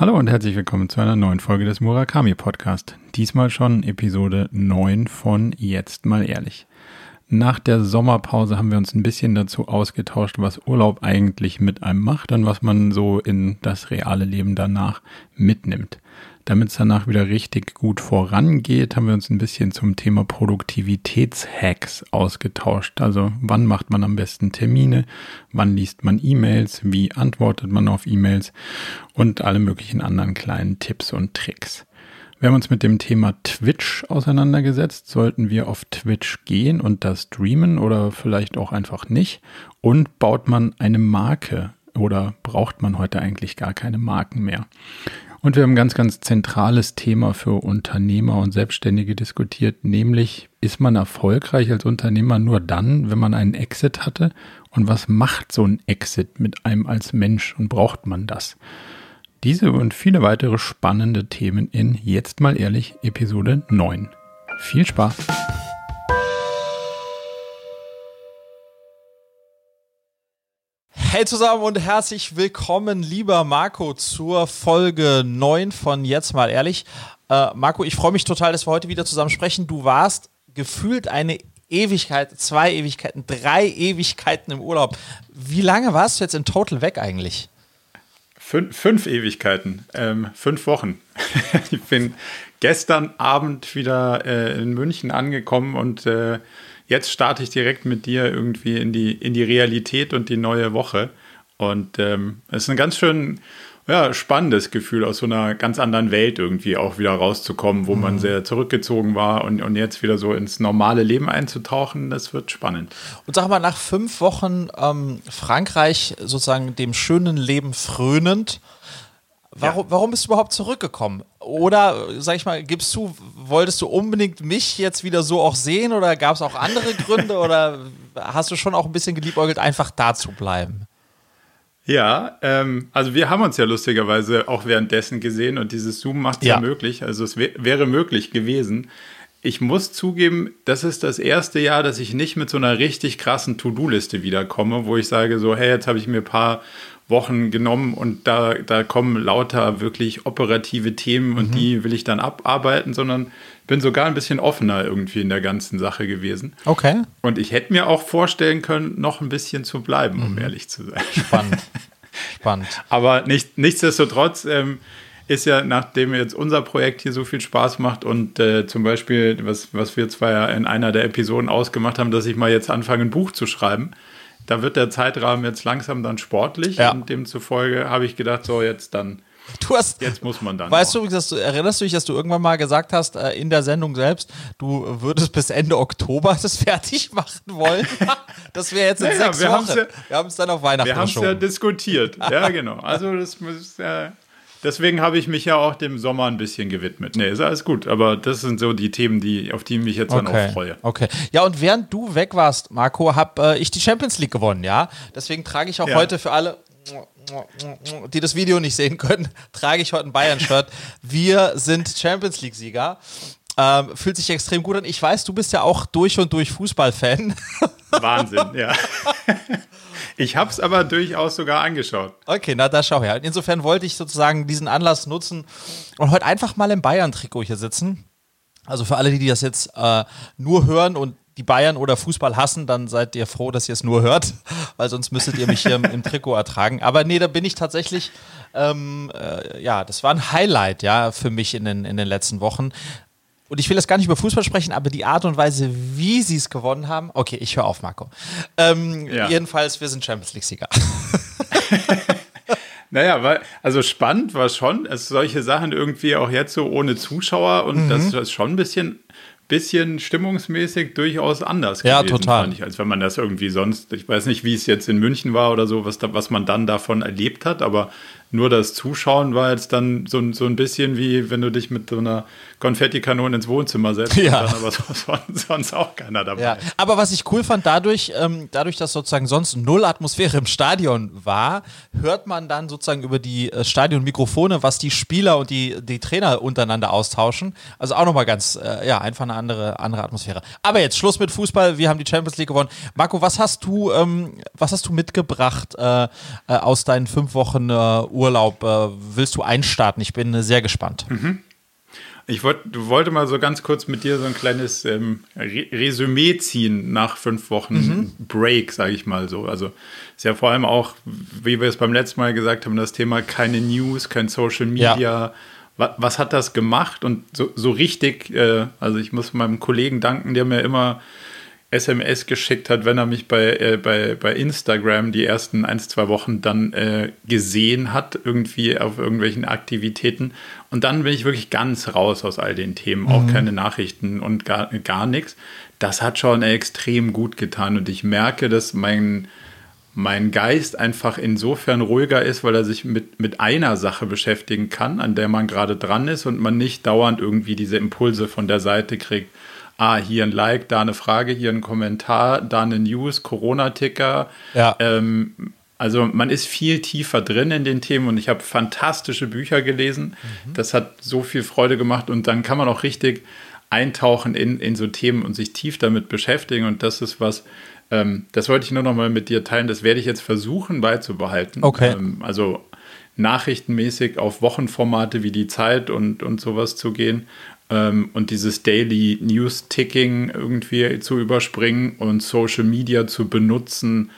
Hallo und herzlich willkommen zu einer neuen Folge des Murakami Podcast. Diesmal schon Episode 9 von Jetzt mal ehrlich. Nach der Sommerpause haben wir uns ein bisschen dazu ausgetauscht, was Urlaub eigentlich mit einem macht und was man so in das reale Leben danach mitnimmt. Damit es danach wieder richtig gut vorangeht, haben wir uns ein bisschen zum Thema Produktivitätshacks ausgetauscht. Also wann macht man am besten Termine, wann liest man E-Mails, wie antwortet man auf E-Mails und alle möglichen anderen kleinen Tipps und Tricks. Wir haben uns mit dem Thema Twitch auseinandergesetzt. Sollten wir auf Twitch gehen und das streamen oder vielleicht auch einfach nicht? Und baut man eine Marke oder braucht man heute eigentlich gar keine Marken mehr? Und wir haben ein ganz, ganz zentrales Thema für Unternehmer und Selbstständige diskutiert, nämlich ist man erfolgreich als Unternehmer nur dann, wenn man einen Exit hatte? Und was macht so ein Exit mit einem als Mensch und braucht man das? Diese und viele weitere spannende Themen in Jetzt mal ehrlich Episode 9. Viel Spaß! Hey zusammen und herzlich willkommen, lieber Marco, zur Folge 9 von Jetzt mal ehrlich. Äh, Marco, ich freue mich total, dass wir heute wieder zusammen sprechen. Du warst gefühlt eine Ewigkeit, zwei Ewigkeiten, drei Ewigkeiten im Urlaub. Wie lange warst du jetzt in total weg eigentlich? Fün fünf Ewigkeiten, ähm, fünf Wochen. ich bin gestern Abend wieder äh, in München angekommen und äh, jetzt starte ich direkt mit dir irgendwie in die, in die Realität und die neue Woche. Und ähm, es ist ein ganz schön ja, spannendes Gefühl, aus so einer ganz anderen Welt irgendwie auch wieder rauszukommen, wo mhm. man sehr zurückgezogen war und, und jetzt wieder so ins normale Leben einzutauchen. Das wird spannend. Und sag mal, nach fünf Wochen ähm, Frankreich sozusagen dem schönen Leben frönend, Warum, ja. warum bist du überhaupt zurückgekommen? Oder, sag ich mal, gibst du, wolltest du unbedingt mich jetzt wieder so auch sehen oder gab es auch andere Gründe oder hast du schon auch ein bisschen geliebäugelt, einfach da zu bleiben? Ja, ähm, also wir haben uns ja lustigerweise auch währenddessen gesehen und dieses Zoom macht es ja. ja. möglich. Also es wäre möglich gewesen. Ich muss zugeben, das ist das erste Jahr, dass ich nicht mit so einer richtig krassen To-Do-Liste wiederkomme, wo ich sage so, hey, jetzt habe ich mir ein paar Wochen genommen und da, da kommen lauter wirklich operative Themen und mhm. die will ich dann abarbeiten, sondern bin sogar ein bisschen offener irgendwie in der ganzen Sache gewesen. Okay. Und ich hätte mir auch vorstellen können, noch ein bisschen zu bleiben, um mhm. ehrlich zu sein. Spannend. Spannend. Aber nicht, nichtsdestotrotz ähm, ist ja, nachdem jetzt unser Projekt hier so viel Spaß macht und äh, zum Beispiel, was, was wir zwar ja in einer der Episoden ausgemacht haben, dass ich mal jetzt anfange, ein Buch zu schreiben, da wird der Zeitrahmen jetzt langsam dann sportlich ja. und demzufolge habe ich gedacht, so jetzt dann. Du hast, jetzt muss man dann. Weißt auch. du, du, erinnerst du dich, dass du irgendwann mal gesagt hast, äh, in der Sendung selbst, du würdest bis Ende Oktober das fertig machen wollen? Das wäre jetzt in naja, sechs wir Wochen. Ja, wir haben es dann auf Weihnachten Wir haben es ja diskutiert. Ja, genau. Also das muss ja Deswegen habe ich mich ja auch dem Sommer ein bisschen gewidmet. Nee, ist alles gut, aber das sind so die Themen, die, auf die ich mich jetzt okay. dann auch freue. Okay. Ja, und während du weg warst, Marco, habe äh, ich die Champions League gewonnen, ja? Deswegen trage ich auch ja. heute für alle die das Video nicht sehen können, trage ich heute ein Bayern-Shirt. Wir sind Champions League-Sieger. Ähm, fühlt sich extrem gut an. Ich weiß, du bist ja auch durch und durch Fußballfan. Wahnsinn, ja. Ich habe es aber durchaus sogar angeschaut. Okay, na da schau her. Insofern wollte ich sozusagen diesen Anlass nutzen und heute einfach mal im Bayern-Trikot hier sitzen. Also für alle, die das jetzt äh, nur hören und die Bayern oder Fußball hassen, dann seid ihr froh, dass ihr es nur hört, weil sonst müsstet ihr mich hier im, im Trikot ertragen. Aber nee, da bin ich tatsächlich, ähm, äh, ja, das war ein Highlight, ja, für mich in den, in den letzten Wochen und ich will jetzt gar nicht über Fußball sprechen, aber die Art und Weise, wie sie es gewonnen haben. Okay, ich höre auf, Marco. Ähm, ja. Jedenfalls, wir sind Champions League-Sieger. naja, weil, also spannend war schon, es solche Sachen irgendwie auch jetzt so ohne Zuschauer und mhm. das ist schon ein bisschen bisschen stimmungsmäßig durchaus anders ja, gewesen, total. fand ich, als wenn man das irgendwie sonst, ich weiß nicht, wie es jetzt in München war oder so, was, da, was man dann davon erlebt hat, aber nur das Zuschauen war jetzt dann so, so ein bisschen wie, wenn du dich mit so einer Konfettikanone ins Wohnzimmer setzt. Ja. Dann aber sonst, sonst auch keiner dabei. Ja. Aber was ich cool fand, dadurch, ähm, dadurch, dass sozusagen sonst null Atmosphäre im Stadion war, hört man dann sozusagen über die äh, Stadionmikrofone, was die Spieler und die, die Trainer untereinander austauschen. Also auch nochmal ganz, äh, ja, einfach eine andere, andere Atmosphäre. Aber jetzt Schluss mit Fußball. Wir haben die Champions League gewonnen. Marco, was hast du, ähm, was hast du mitgebracht äh, äh aus deinen fünf Wochen äh, Urlaub äh, willst du einstarten? Ich bin äh, sehr gespannt. Mhm. Ich wollt, wollte mal so ganz kurz mit dir so ein kleines ähm, Resümee ziehen nach fünf Wochen mhm. Break, sage ich mal so. Also ist ja vor allem auch, wie wir es beim letzten Mal gesagt haben, das Thema keine News, kein Social Media. Ja. Was, was, hat das gemacht? Und so, so richtig, äh, also ich muss meinem Kollegen danken, der mir immer SMS geschickt hat, wenn er mich bei, äh, bei, bei Instagram die ersten ein, zwei Wochen dann äh, gesehen hat, irgendwie auf irgendwelchen Aktivitäten. Und dann bin ich wirklich ganz raus aus all den Themen, mhm. auch keine Nachrichten und gar, gar nichts. Das hat schon extrem gut getan und ich merke, dass mein, mein Geist einfach insofern ruhiger ist, weil er sich mit, mit einer Sache beschäftigen kann, an der man gerade dran ist und man nicht dauernd irgendwie diese Impulse von der Seite kriegt ah, hier ein Like, da eine Frage, hier ein Kommentar, da eine News, Corona-Ticker. Ja. Ähm, also man ist viel tiefer drin in den Themen und ich habe fantastische Bücher gelesen. Mhm. Das hat so viel Freude gemacht und dann kann man auch richtig eintauchen in, in so Themen und sich tief damit beschäftigen und das ist was, ähm, das wollte ich nur noch mal mit dir teilen, das werde ich jetzt versuchen beizubehalten. Okay. Ähm, also nachrichtenmäßig auf Wochenformate wie die Zeit und, und sowas zu gehen und dieses Daily News Ticking irgendwie zu überspringen und Social Media zu benutzen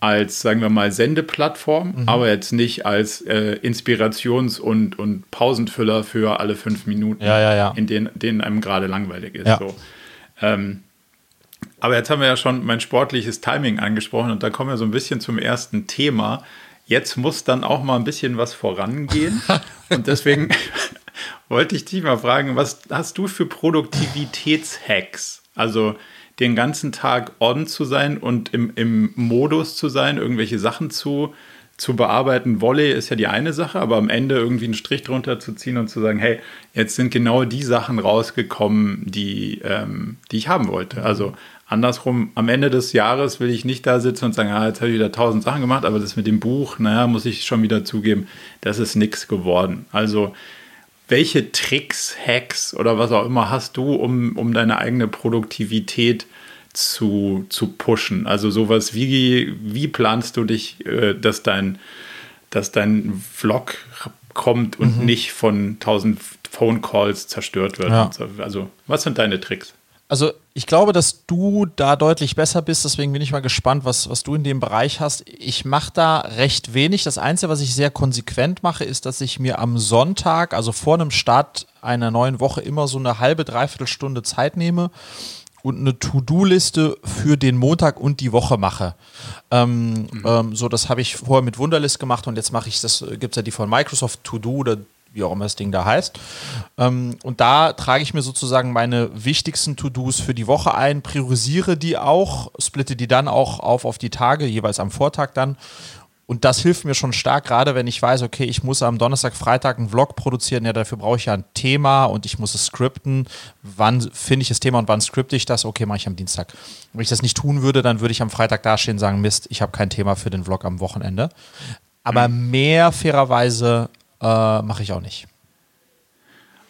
als, sagen wir mal, Sendeplattform, mhm. aber jetzt nicht als äh, Inspirations- und, und Pausenfüller für alle fünf Minuten, ja, ja, ja. in denen, denen einem gerade langweilig ist. So. Ähm, aber jetzt haben wir ja schon mein sportliches Timing angesprochen und da kommen wir so ein bisschen zum ersten Thema. Jetzt muss dann auch mal ein bisschen was vorangehen. und deswegen wollte ich dich mal fragen, was hast du für Produktivitätshacks? Also den ganzen Tag on zu sein und im, im Modus zu sein, irgendwelche Sachen zu, zu bearbeiten. Volley ist ja die eine Sache, aber am Ende irgendwie einen Strich drunter zu ziehen und zu sagen, hey, jetzt sind genau die Sachen rausgekommen, die, ähm, die ich haben wollte. Also andersrum, am Ende des Jahres will ich nicht da sitzen und sagen, ah, jetzt habe ich wieder tausend Sachen gemacht, aber das mit dem Buch, naja, muss ich schon wieder zugeben, das ist nichts geworden. Also welche Tricks, Hacks oder was auch immer hast du, um, um deine eigene Produktivität zu, zu pushen? Also sowas wie, wie planst du dich, äh, dass dein, dass dein Vlog kommt und mhm. nicht von tausend Phone Calls zerstört wird? Ja. Also was sind deine Tricks? Also ich glaube, dass du da deutlich besser bist, deswegen bin ich mal gespannt, was, was du in dem Bereich hast. Ich mache da recht wenig. Das Einzige, was ich sehr konsequent mache, ist, dass ich mir am Sonntag, also vor einem Start einer neuen Woche, immer so eine halbe, dreiviertel Stunde Zeit nehme und eine To-Do-Liste für den Montag und die Woche mache. Ähm, mhm. ähm, so, das habe ich vorher mit Wunderlist gemacht und jetzt mache ich das, gibt es ja die von Microsoft To-Do oder wie auch immer das Ding da heißt. Ähm, und da trage ich mir sozusagen meine wichtigsten To-Dos für die Woche ein, priorisiere die auch, splitte die dann auch auf auf die Tage, jeweils am Vortag dann. Und das hilft mir schon stark, gerade wenn ich weiß, okay, ich muss am Donnerstag, Freitag einen Vlog produzieren. Ja, dafür brauche ich ja ein Thema und ich muss es skripten. Wann finde ich das Thema und wann skripte ich das? Okay, mache ich am Dienstag. Wenn ich das nicht tun würde, dann würde ich am Freitag dastehen und sagen, Mist, ich habe kein Thema für den Vlog am Wochenende. Aber mhm. mehr fairerweise äh, Mache ich auch nicht.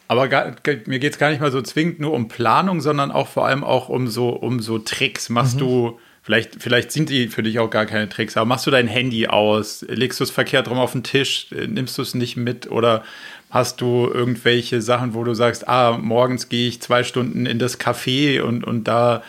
Aber gar, mir geht es gar nicht mal so zwingend nur um Planung, sondern auch vor allem auch um so, um so Tricks. Machst mhm. du, vielleicht, vielleicht sind die für dich auch gar keine Tricks, aber machst du dein Handy aus, legst du es verkehrt rum auf den Tisch, nimmst du es nicht mit oder hast du irgendwelche Sachen, wo du sagst, ah, morgens gehe ich zwei Stunden in das Café und, und da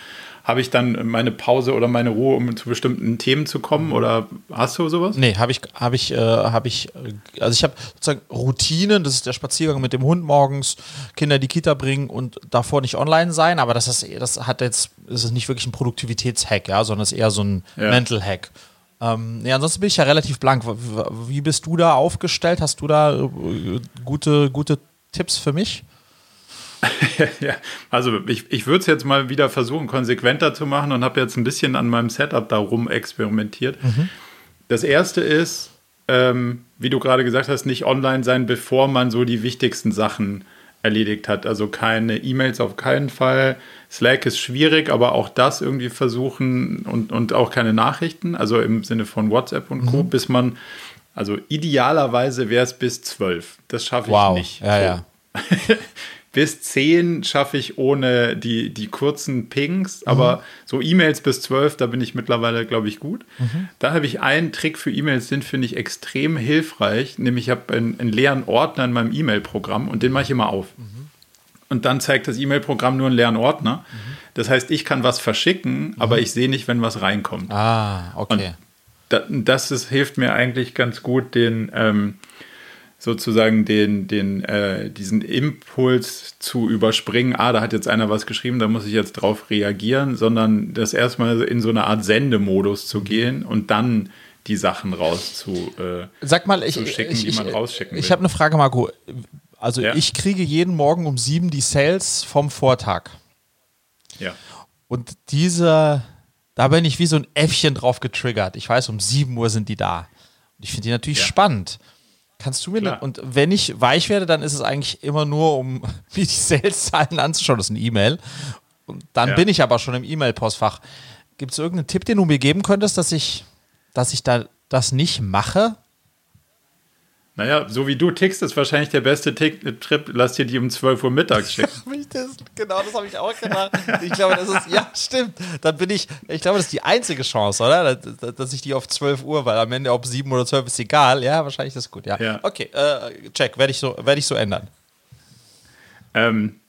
habe ich dann meine Pause oder meine Ruhe, um zu bestimmten Themen zu kommen? Oder hast du sowas? Nee, habe ich, habe ich, äh, habe ich, äh, also ich habe sozusagen Routinen, das ist der Spaziergang mit dem Hund morgens, Kinder die Kita bringen und davor nicht online sein, aber das ist, das hat jetzt, das ist nicht wirklich ein Produktivitätshack, ja, sondern es ist eher so ein ja. Mental Hack. Ähm, ja, ansonsten bin ich ja relativ blank. Wie bist du da aufgestellt? Hast du da äh, gute, gute Tipps für mich? ja, also ich, ich würde es jetzt mal wieder versuchen, konsequenter zu machen und habe jetzt ein bisschen an meinem Setup darum experimentiert. Mhm. Das erste ist, ähm, wie du gerade gesagt hast, nicht online sein, bevor man so die wichtigsten Sachen erledigt hat. Also keine E-Mails auf keinen Fall. Slack ist schwierig, aber auch das irgendwie versuchen und, und auch keine Nachrichten, also im Sinne von WhatsApp und Co., mhm. bis man, also idealerweise wäre es bis zwölf. Das schaffe ich wow. nicht. Ja, so. ja. bis 10 schaffe ich ohne die, die kurzen Pings, aber mhm. so E-Mails bis 12, da bin ich mittlerweile, glaube ich, gut. Mhm. Da habe ich einen Trick für E-Mails, den finde ich extrem hilfreich, nämlich ich habe einen, einen, leeren Ordner in meinem E-Mail-Programm und den mache ich immer auf. Mhm. Und dann zeigt das E-Mail-Programm nur einen leeren Ordner. Mhm. Das heißt, ich kann was verschicken, aber mhm. ich sehe nicht, wenn was reinkommt. Ah, okay. Und das ist, hilft mir eigentlich ganz gut, den ähm, sozusagen den, den, äh, diesen Impuls zu überspringen, ah, da hat jetzt einer was geschrieben, da muss ich jetzt drauf reagieren, sondern das erstmal in so eine Art Sendemodus zu gehen und dann die Sachen raus zu, äh, Sag mal, ich, schicken, ich, die man rausschicken will. Ich habe eine Frage, Marco. Also ja? ich kriege jeden Morgen um sieben die Sales vom Vortag. Ja. Und diese, da bin ich wie so ein Äffchen drauf getriggert. Ich weiß, um sieben Uhr sind die da. Und ich finde die natürlich ja. spannend. Kannst du mir ne, und wenn ich weich werde, dann ist es eigentlich immer nur, um mir die Sales-Zahlen anzuschauen. Das ist eine E-Mail. Und dann ja. bin ich aber schon im E-Mail-Postfach. Gibt es irgendeinen Tipp, den du mir geben könntest, dass ich, dass ich da das nicht mache? Naja, so wie du tickst, ist wahrscheinlich der beste Tick Trip. Lass dir die um 12 Uhr mittags schicken. das, genau, das habe ich auch gedacht. Ich glaube, das ist, ja, stimmt. Dann bin ich, ich glaube, das ist die einzige Chance, oder? Dass, dass ich die auf 12 Uhr, weil am Ende ob 7 oder 12 ist egal. Ja, wahrscheinlich ist das gut, ja. ja. Okay, äh, check, werde ich, so, werd ich so ändern. Ähm,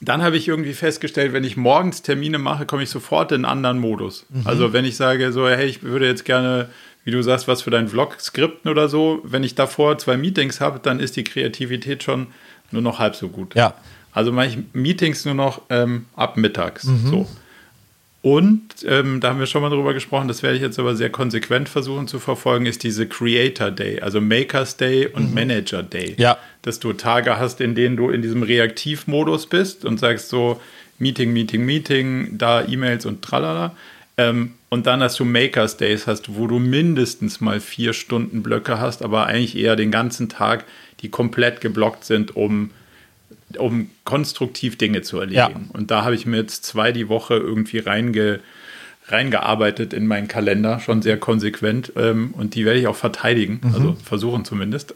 dann habe ich irgendwie festgestellt, wenn ich morgens Termine mache, komme ich sofort in einen anderen Modus. Mhm. Also wenn ich sage so, hey, ich würde jetzt gerne wie du sagst, was für deinen Vlog skripten oder so. Wenn ich davor zwei Meetings habe, dann ist die Kreativität schon nur noch halb so gut. Ja. Also mache ich Meetings nur noch ähm, ab mittags. Mhm. So. Und ähm, da haben wir schon mal drüber gesprochen, das werde ich jetzt aber sehr konsequent versuchen zu verfolgen, ist diese Creator Day, also Makers Day und mhm. Manager Day. Ja. Dass du Tage hast, in denen du in diesem Reaktivmodus bist und sagst so, Meeting, Meeting, Meeting, da E-Mails und tralala. Ähm, und dann hast du Makers Days, hast, wo du mindestens mal vier Stunden Blöcke hast, aber eigentlich eher den ganzen Tag, die komplett geblockt sind, um, um konstruktiv Dinge zu erledigen. Ja. Und da habe ich mir jetzt zwei die Woche irgendwie reinge, reingearbeitet in meinen Kalender, schon sehr konsequent. Ähm, und die werde ich auch verteidigen, mhm. also versuchen zumindest,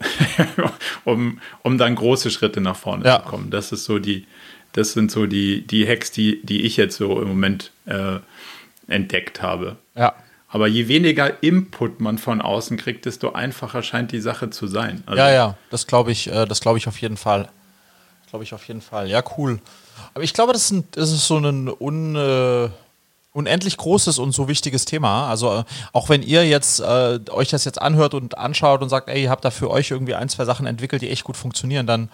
um, um dann große Schritte nach vorne ja. zu kommen. Das ist so die, das sind so die, die Hacks, die, die ich jetzt so im Moment äh, entdeckt habe. Ja. Aber je weniger Input man von außen kriegt, desto einfacher scheint die Sache zu sein. Also ja, ja, das glaube ich, äh, das glaube ich auf jeden Fall. Glaube ich auf jeden Fall. Ja, cool. Aber ich glaube, das ist, ein, das ist so ein un, äh, unendlich großes und so wichtiges Thema. Also äh, auch wenn ihr jetzt äh, euch das jetzt anhört und anschaut und sagt, ey, ihr habt da für euch irgendwie ein, zwei Sachen entwickelt, die echt gut funktionieren, dann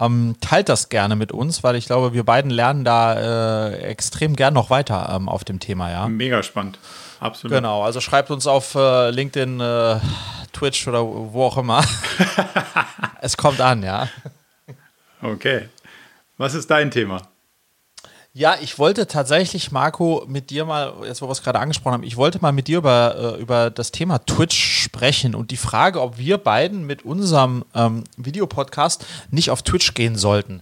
ähm, teilt das gerne mit uns, weil ich glaube, wir beiden lernen da äh, extrem gern noch weiter ähm, auf dem Thema, ja. Mega spannend. Absolut. Genau, also schreibt uns auf äh, LinkedIn, äh, Twitch oder wo auch immer. es kommt an, ja. Okay. Was ist dein Thema? Ja, ich wollte tatsächlich, Marco, mit dir mal, jetzt wo wir es gerade angesprochen haben, ich wollte mal mit dir über, äh, über das Thema Twitch sprechen und die Frage, ob wir beiden mit unserem ähm, Videopodcast nicht auf Twitch gehen sollten.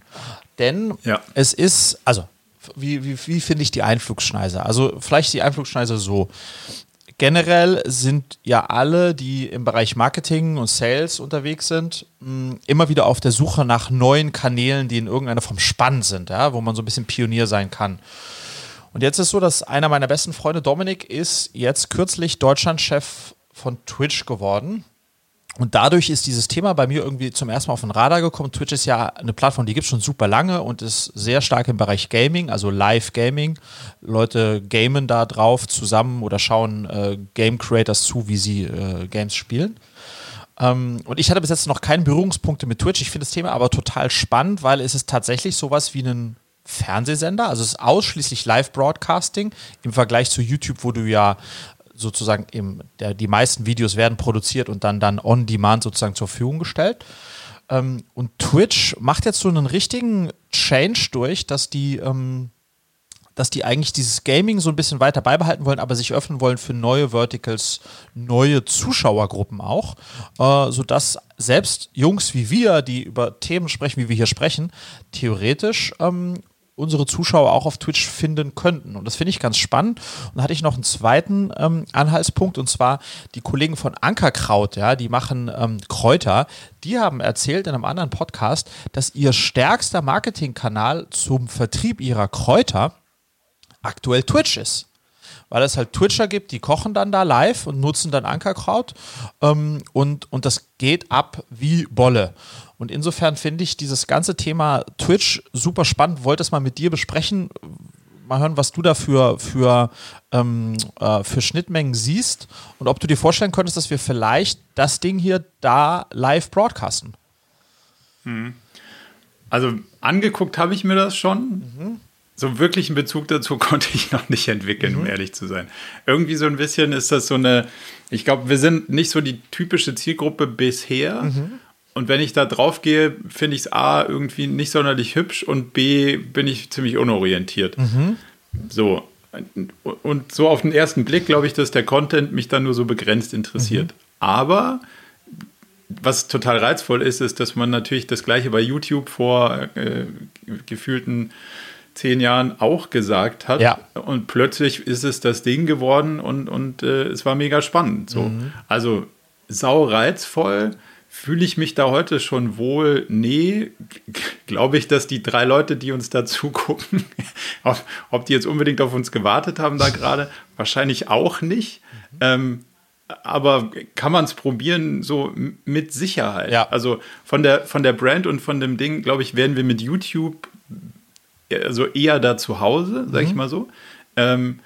Denn ja. es ist, also, wie, wie, wie finde ich die Einflugschneise? Also, vielleicht die Einflugschneise so generell sind ja alle, die im Bereich Marketing und Sales unterwegs sind, mm, immer wieder auf der Suche nach neuen Kanälen, die in irgendeiner Form spannend sind, ja, wo man so ein bisschen Pionier sein kann. Und jetzt ist so, dass einer meiner besten Freunde, Dominik, ist jetzt kürzlich Deutschlandchef von Twitch geworden. Und dadurch ist dieses Thema bei mir irgendwie zum ersten Mal auf den Radar gekommen. Twitch ist ja eine Plattform, die gibt es schon super lange und ist sehr stark im Bereich Gaming, also Live-Gaming. Leute gamen da drauf zusammen oder schauen äh, Game Creators zu, wie sie äh, Games spielen. Ähm, und ich hatte bis jetzt noch keine Berührungspunkte mit Twitch. Ich finde das Thema aber total spannend, weil es ist tatsächlich sowas wie ein Fernsehsender. Also es ist ausschließlich Live-Broadcasting im Vergleich zu YouTube, wo du ja sozusagen im, der, die meisten Videos werden produziert und dann, dann on demand sozusagen zur Verfügung gestellt. Ähm, und Twitch macht jetzt so einen richtigen Change durch, dass die, ähm, dass die eigentlich dieses Gaming so ein bisschen weiter beibehalten wollen, aber sich öffnen wollen für neue Verticals, neue Zuschauergruppen auch, äh, sodass selbst Jungs wie wir, die über Themen sprechen, wie wir hier sprechen, theoretisch ähm, unsere Zuschauer auch auf Twitch finden könnten. Und das finde ich ganz spannend. Und da hatte ich noch einen zweiten ähm, Anhaltspunkt, und zwar die Kollegen von Ankerkraut, ja, die machen ähm, Kräuter, die haben erzählt in einem anderen Podcast, dass ihr stärkster Marketingkanal zum Vertrieb ihrer Kräuter aktuell Twitch ist weil es halt Twitcher gibt, die kochen dann da live und nutzen dann Ankerkraut ähm, und, und das geht ab wie Bolle. Und insofern finde ich dieses ganze Thema Twitch super spannend, wollte es mal mit dir besprechen, mal hören, was du da für, für, ähm, äh, für Schnittmengen siehst und ob du dir vorstellen könntest, dass wir vielleicht das Ding hier da live broadcasten. Hm. Also angeguckt habe ich mir das schon. Mhm so wirklich einen Bezug dazu konnte ich noch nicht entwickeln, mhm. um ehrlich zu sein. Irgendwie so ein bisschen ist das so eine, ich glaube, wir sind nicht so die typische Zielgruppe bisher. Mhm. Und wenn ich da drauf gehe, finde ich es A irgendwie nicht sonderlich hübsch und B bin ich ziemlich unorientiert. Mhm. So. Und so auf den ersten Blick glaube ich, dass der Content mich dann nur so begrenzt interessiert. Mhm. Aber was total reizvoll ist, ist, dass man natürlich das gleiche bei YouTube vor äh, gefühlten zehn Jahren auch gesagt hat. Ja. Und plötzlich ist es das Ding geworden und, und äh, es war mega spannend. So. Mhm. Also sau reizvoll. Fühle ich mich da heute schon wohl? Nee, glaube ich, dass die drei Leute, die uns da zugucken, ob, ob die jetzt unbedingt auf uns gewartet haben da gerade, wahrscheinlich auch nicht. Mhm. Ähm, aber kann man es probieren, so mit Sicherheit. Ja. Also von der, von der Brand und von dem Ding, glaube ich, werden wir mit YouTube also eher da zu Hause, sag mhm. ich mal so. Ähm,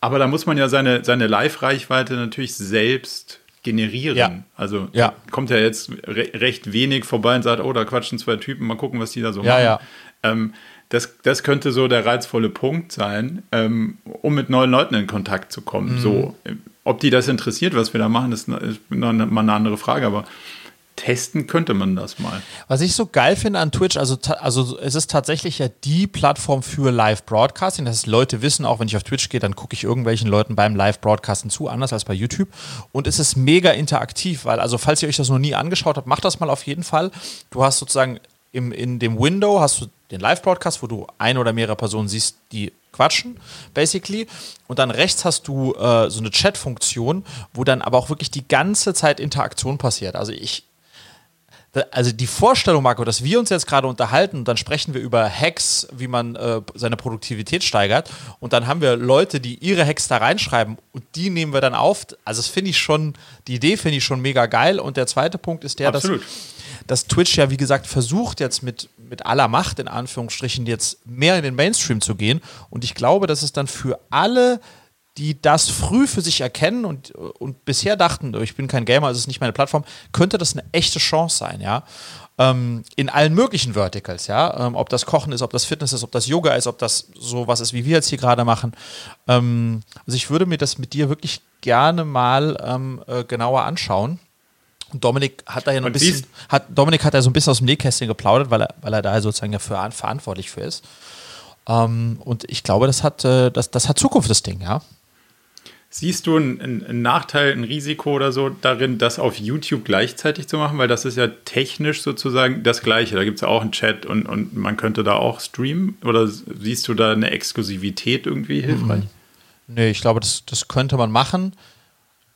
aber da muss man ja seine, seine Live-Reichweite natürlich selbst generieren. Ja. Also ja. kommt ja jetzt re recht wenig vorbei und sagt, oh, da quatschen zwei Typen, mal gucken, was die da so ja, machen. Ja. Ähm, das, das könnte so der reizvolle Punkt sein, ähm, um mit neuen Leuten in Kontakt zu kommen. Mhm. So, ob die das interessiert, was wir da machen, ist, ist mal eine andere Frage, aber testen könnte man das mal. Was ich so geil finde an Twitch, also, also es ist tatsächlich ja die Plattform für Live-Broadcasting. Das heißt, Leute wissen auch, wenn ich auf Twitch gehe, dann gucke ich irgendwelchen Leuten beim Live-Broadcasten zu, anders als bei YouTube. Und es ist mega interaktiv, weil, also falls ihr euch das noch nie angeschaut habt, macht das mal auf jeden Fall. Du hast sozusagen im, in dem Window hast du den Live-Broadcast, wo du ein oder mehrere Personen siehst, die quatschen, basically. Und dann rechts hast du äh, so eine Chat-Funktion, wo dann aber auch wirklich die ganze Zeit Interaktion passiert. Also ich, also die Vorstellung, Marco, dass wir uns jetzt gerade unterhalten und dann sprechen wir über Hacks, wie man äh, seine Produktivität steigert und dann haben wir Leute, die ihre Hacks da reinschreiben und die nehmen wir dann auf. Also das finde ich schon, die Idee finde ich schon mega geil und der zweite Punkt ist der, dass, dass Twitch ja wie gesagt versucht jetzt mit, mit aller Macht in Anführungsstrichen jetzt mehr in den Mainstream zu gehen und ich glaube, dass es dann für alle die das früh für sich erkennen und, und bisher dachten, ich bin kein Gamer, es ist nicht meine Plattform, könnte das eine echte Chance sein, ja. Ähm, in allen möglichen Verticals, ja. Ähm, ob das Kochen ist, ob das Fitness ist, ob das Yoga ist, ob das so was ist, wie wir jetzt hier gerade machen. Ähm, also ich würde mir das mit dir wirklich gerne mal ähm, äh, genauer anschauen. Und Dominik hat da ja noch ein bisschen, hat, Dominik hat da so ein bisschen aus dem Nähkästchen geplaudert, weil er, weil er da sozusagen ja für verantwortlich für ist. Ähm, und ich glaube, das hat, äh, das, das hat Zukunft, das Ding, ja. Siehst du einen, einen, Nachteil, ein Risiko oder so darin, das auf YouTube gleichzeitig zu machen? Weil das ist ja technisch sozusagen das Gleiche. Da gibt es ja auch einen Chat und, und man könnte da auch streamen. Oder siehst du da eine Exklusivität irgendwie hilfreich? Mhm. Nee, ich glaube, das, das könnte man machen.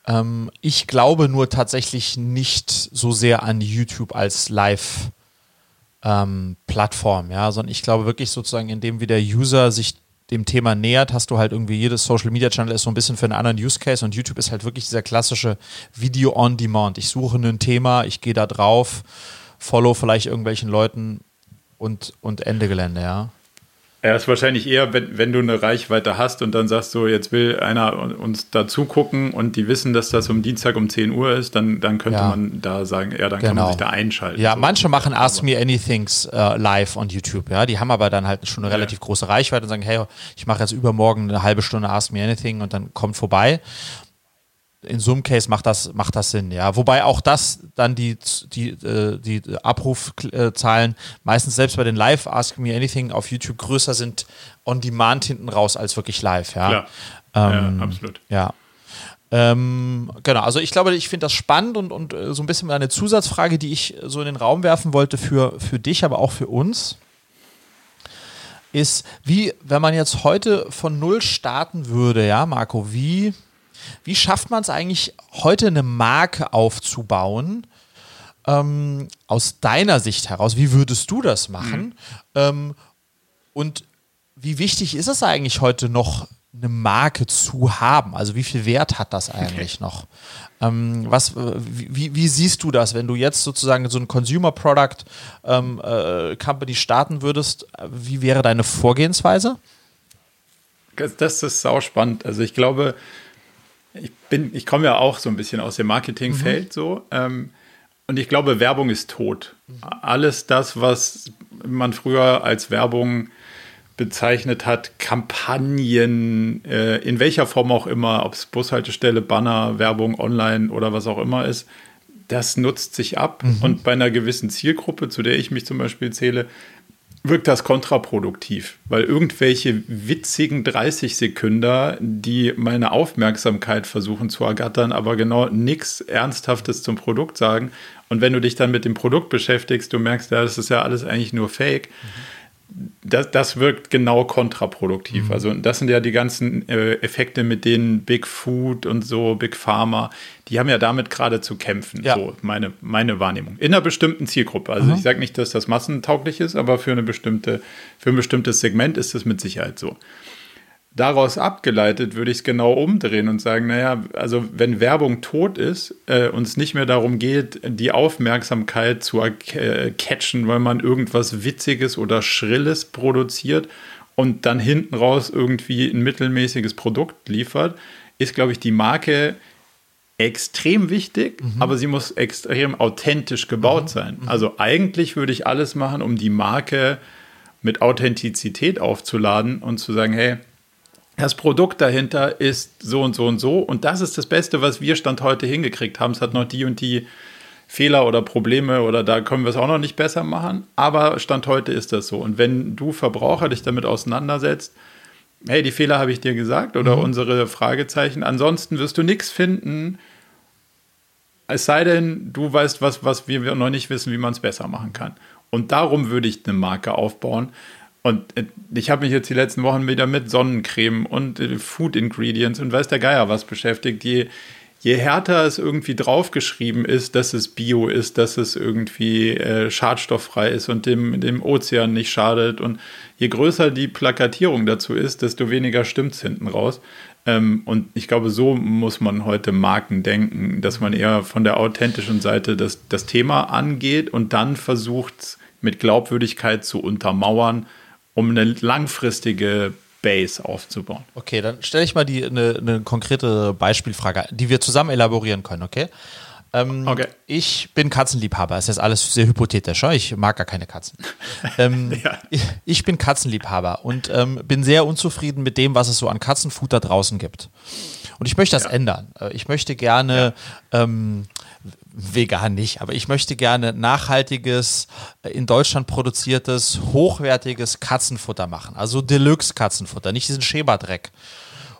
Ähm, ich glaube nur tatsächlich nicht so sehr an YouTube als Live-Plattform, ähm, ja, sondern ich glaube wirklich sozusagen, indem wie der User sich dem Thema nähert, hast du halt irgendwie jedes Social Media Channel ist so ein bisschen für einen anderen Use Case und YouTube ist halt wirklich dieser klassische Video on Demand. Ich suche ein Thema, ich gehe da drauf, follow vielleicht irgendwelchen Leuten und, und Ende Gelände, ja. Ja, ist wahrscheinlich eher, wenn, wenn du eine Reichweite hast und dann sagst du, jetzt will einer uns da zugucken und die wissen, dass das um Dienstag um 10 Uhr ist, dann, dann könnte ja. man da sagen, ja, dann genau. kann man genau. sich da einschalten. Ja, so. manche machen Ask Me Anythings uh, live on YouTube, ja. Die haben aber dann halt schon eine relativ ja. große Reichweite und sagen, hey, ich mache jetzt übermorgen eine halbe Stunde Ask Me Anything und dann kommt vorbei in so einem Case macht das, macht das Sinn, ja. Wobei auch das dann die, die, äh, die Abrufzahlen meistens selbst bei den Live Ask Me Anything auf YouTube größer sind on demand hinten raus als wirklich live, ja. Klar. Ähm, ja, absolut. Ja. Ähm, genau, also ich glaube, ich finde das spannend und, und äh, so ein bisschen eine Zusatzfrage, die ich so in den Raum werfen wollte für, für dich, aber auch für uns ist, wie, wenn man jetzt heute von Null starten würde, ja, Marco, wie, wie schafft man es eigentlich, heute eine Marke aufzubauen? Ähm, aus deiner Sicht heraus, wie würdest du das machen? Mhm. Ähm, und wie wichtig ist es eigentlich heute noch, eine Marke zu haben? Also wie viel Wert hat das eigentlich noch? Ähm, was, äh, wie, wie, siehst du das, wenn du jetzt sozusagen so ein Consumer Product ähm, äh, Company starten würdest? Wie wäre deine Vorgehensweise? Das ist sau spannend. Also ich glaube, ich bin, ich komme ja auch so ein bisschen aus dem Marketingfeld mhm. so. Ähm, und ich glaube, Werbung ist tot. Alles das, was man früher als Werbung bezeichnet hat, Kampagnen, äh, in welcher Form auch immer, ob es Bushaltestelle, Banner, Werbung online oder was auch immer ist, das nutzt sich ab. Mhm. Und bei einer gewissen Zielgruppe, zu der ich mich zum Beispiel zähle, wirkt das kontraproduktiv, weil irgendwelche witzigen 30 Sekunden, die meine Aufmerksamkeit versuchen zu ergattern, aber genau nichts Ernsthaftes zum Produkt sagen. Und wenn du dich dann mit dem Produkt beschäftigst, du merkst, ja, das ist ja alles eigentlich nur Fake. Mhm das, das wirkt genau kontraproduktiv. Mhm. Also das sind ja die ganzen äh, Effekte, mit denen Big Food und so, Big Pharma, die haben ja damit gerade zu kämpfen. Ja. So meine, meine Wahrnehmung. In einer bestimmten Zielgruppe. Also mhm. ich sage nicht, dass das massentauglich ist, aber für eine bestimmte, für ein bestimmtes Segment ist das mit Sicherheit so daraus abgeleitet würde ich es genau umdrehen und sagen, naja, also wenn Werbung tot ist äh, und es nicht mehr darum geht, die Aufmerksamkeit zu äh, catchen, weil man irgendwas Witziges oder Schrilles produziert und dann hinten raus irgendwie ein mittelmäßiges Produkt liefert, ist, glaube ich, die Marke extrem wichtig, mhm. aber sie muss extrem authentisch gebaut mhm. sein. Mhm. Also eigentlich würde ich alles machen, um die Marke mit Authentizität aufzuladen und zu sagen, hey, das Produkt dahinter ist so und so und so und das ist das Beste, was wir Stand heute hingekriegt haben. Es hat noch die und die Fehler oder Probleme oder da können wir es auch noch nicht besser machen, aber Stand heute ist das so. Und wenn du Verbraucher dich damit auseinandersetzt, hey, die Fehler habe ich dir gesagt oder mhm. unsere Fragezeichen, ansonsten wirst du nichts finden, es sei denn, du weißt was, was wir noch nicht wissen, wie man es besser machen kann. Und darum würde ich eine Marke aufbauen. Und äh, ich habe mich jetzt die letzten Wochen wieder mit Sonnencreme und äh, Food Ingredients und weiß der Geier was beschäftigt. Je, je härter es irgendwie draufgeschrieben ist, dass es bio ist, dass es irgendwie äh, schadstofffrei ist und dem, dem Ozean nicht schadet und je größer die Plakatierung dazu ist, desto weniger stimmt es hinten raus. Ähm, und ich glaube, so muss man heute Marken denken, dass man eher von der authentischen Seite das, das Thema angeht und dann versucht, mit Glaubwürdigkeit zu untermauern, um eine langfristige Base aufzubauen. Okay, dann stelle ich mal die, eine, eine konkrete Beispielfrage, die wir zusammen elaborieren können, okay? Ähm, okay. Ich bin Katzenliebhaber. ist jetzt alles sehr hypothetisch. Ich mag gar keine Katzen. ähm, ja. ich, bin Katzenliebhaber und ähm, bin sehr unzufrieden mit dem, was es so an Katzenfutter draußen gibt. Und ich möchte das ja. ändern. Äh, ich möchte gerne ja. Vegan nicht, aber ich möchte gerne nachhaltiges, äh, in Deutschland produziertes, hochwertiges Katzenfutter machen. Also Deluxe-Katzenfutter, nicht diesen Schäberdreck.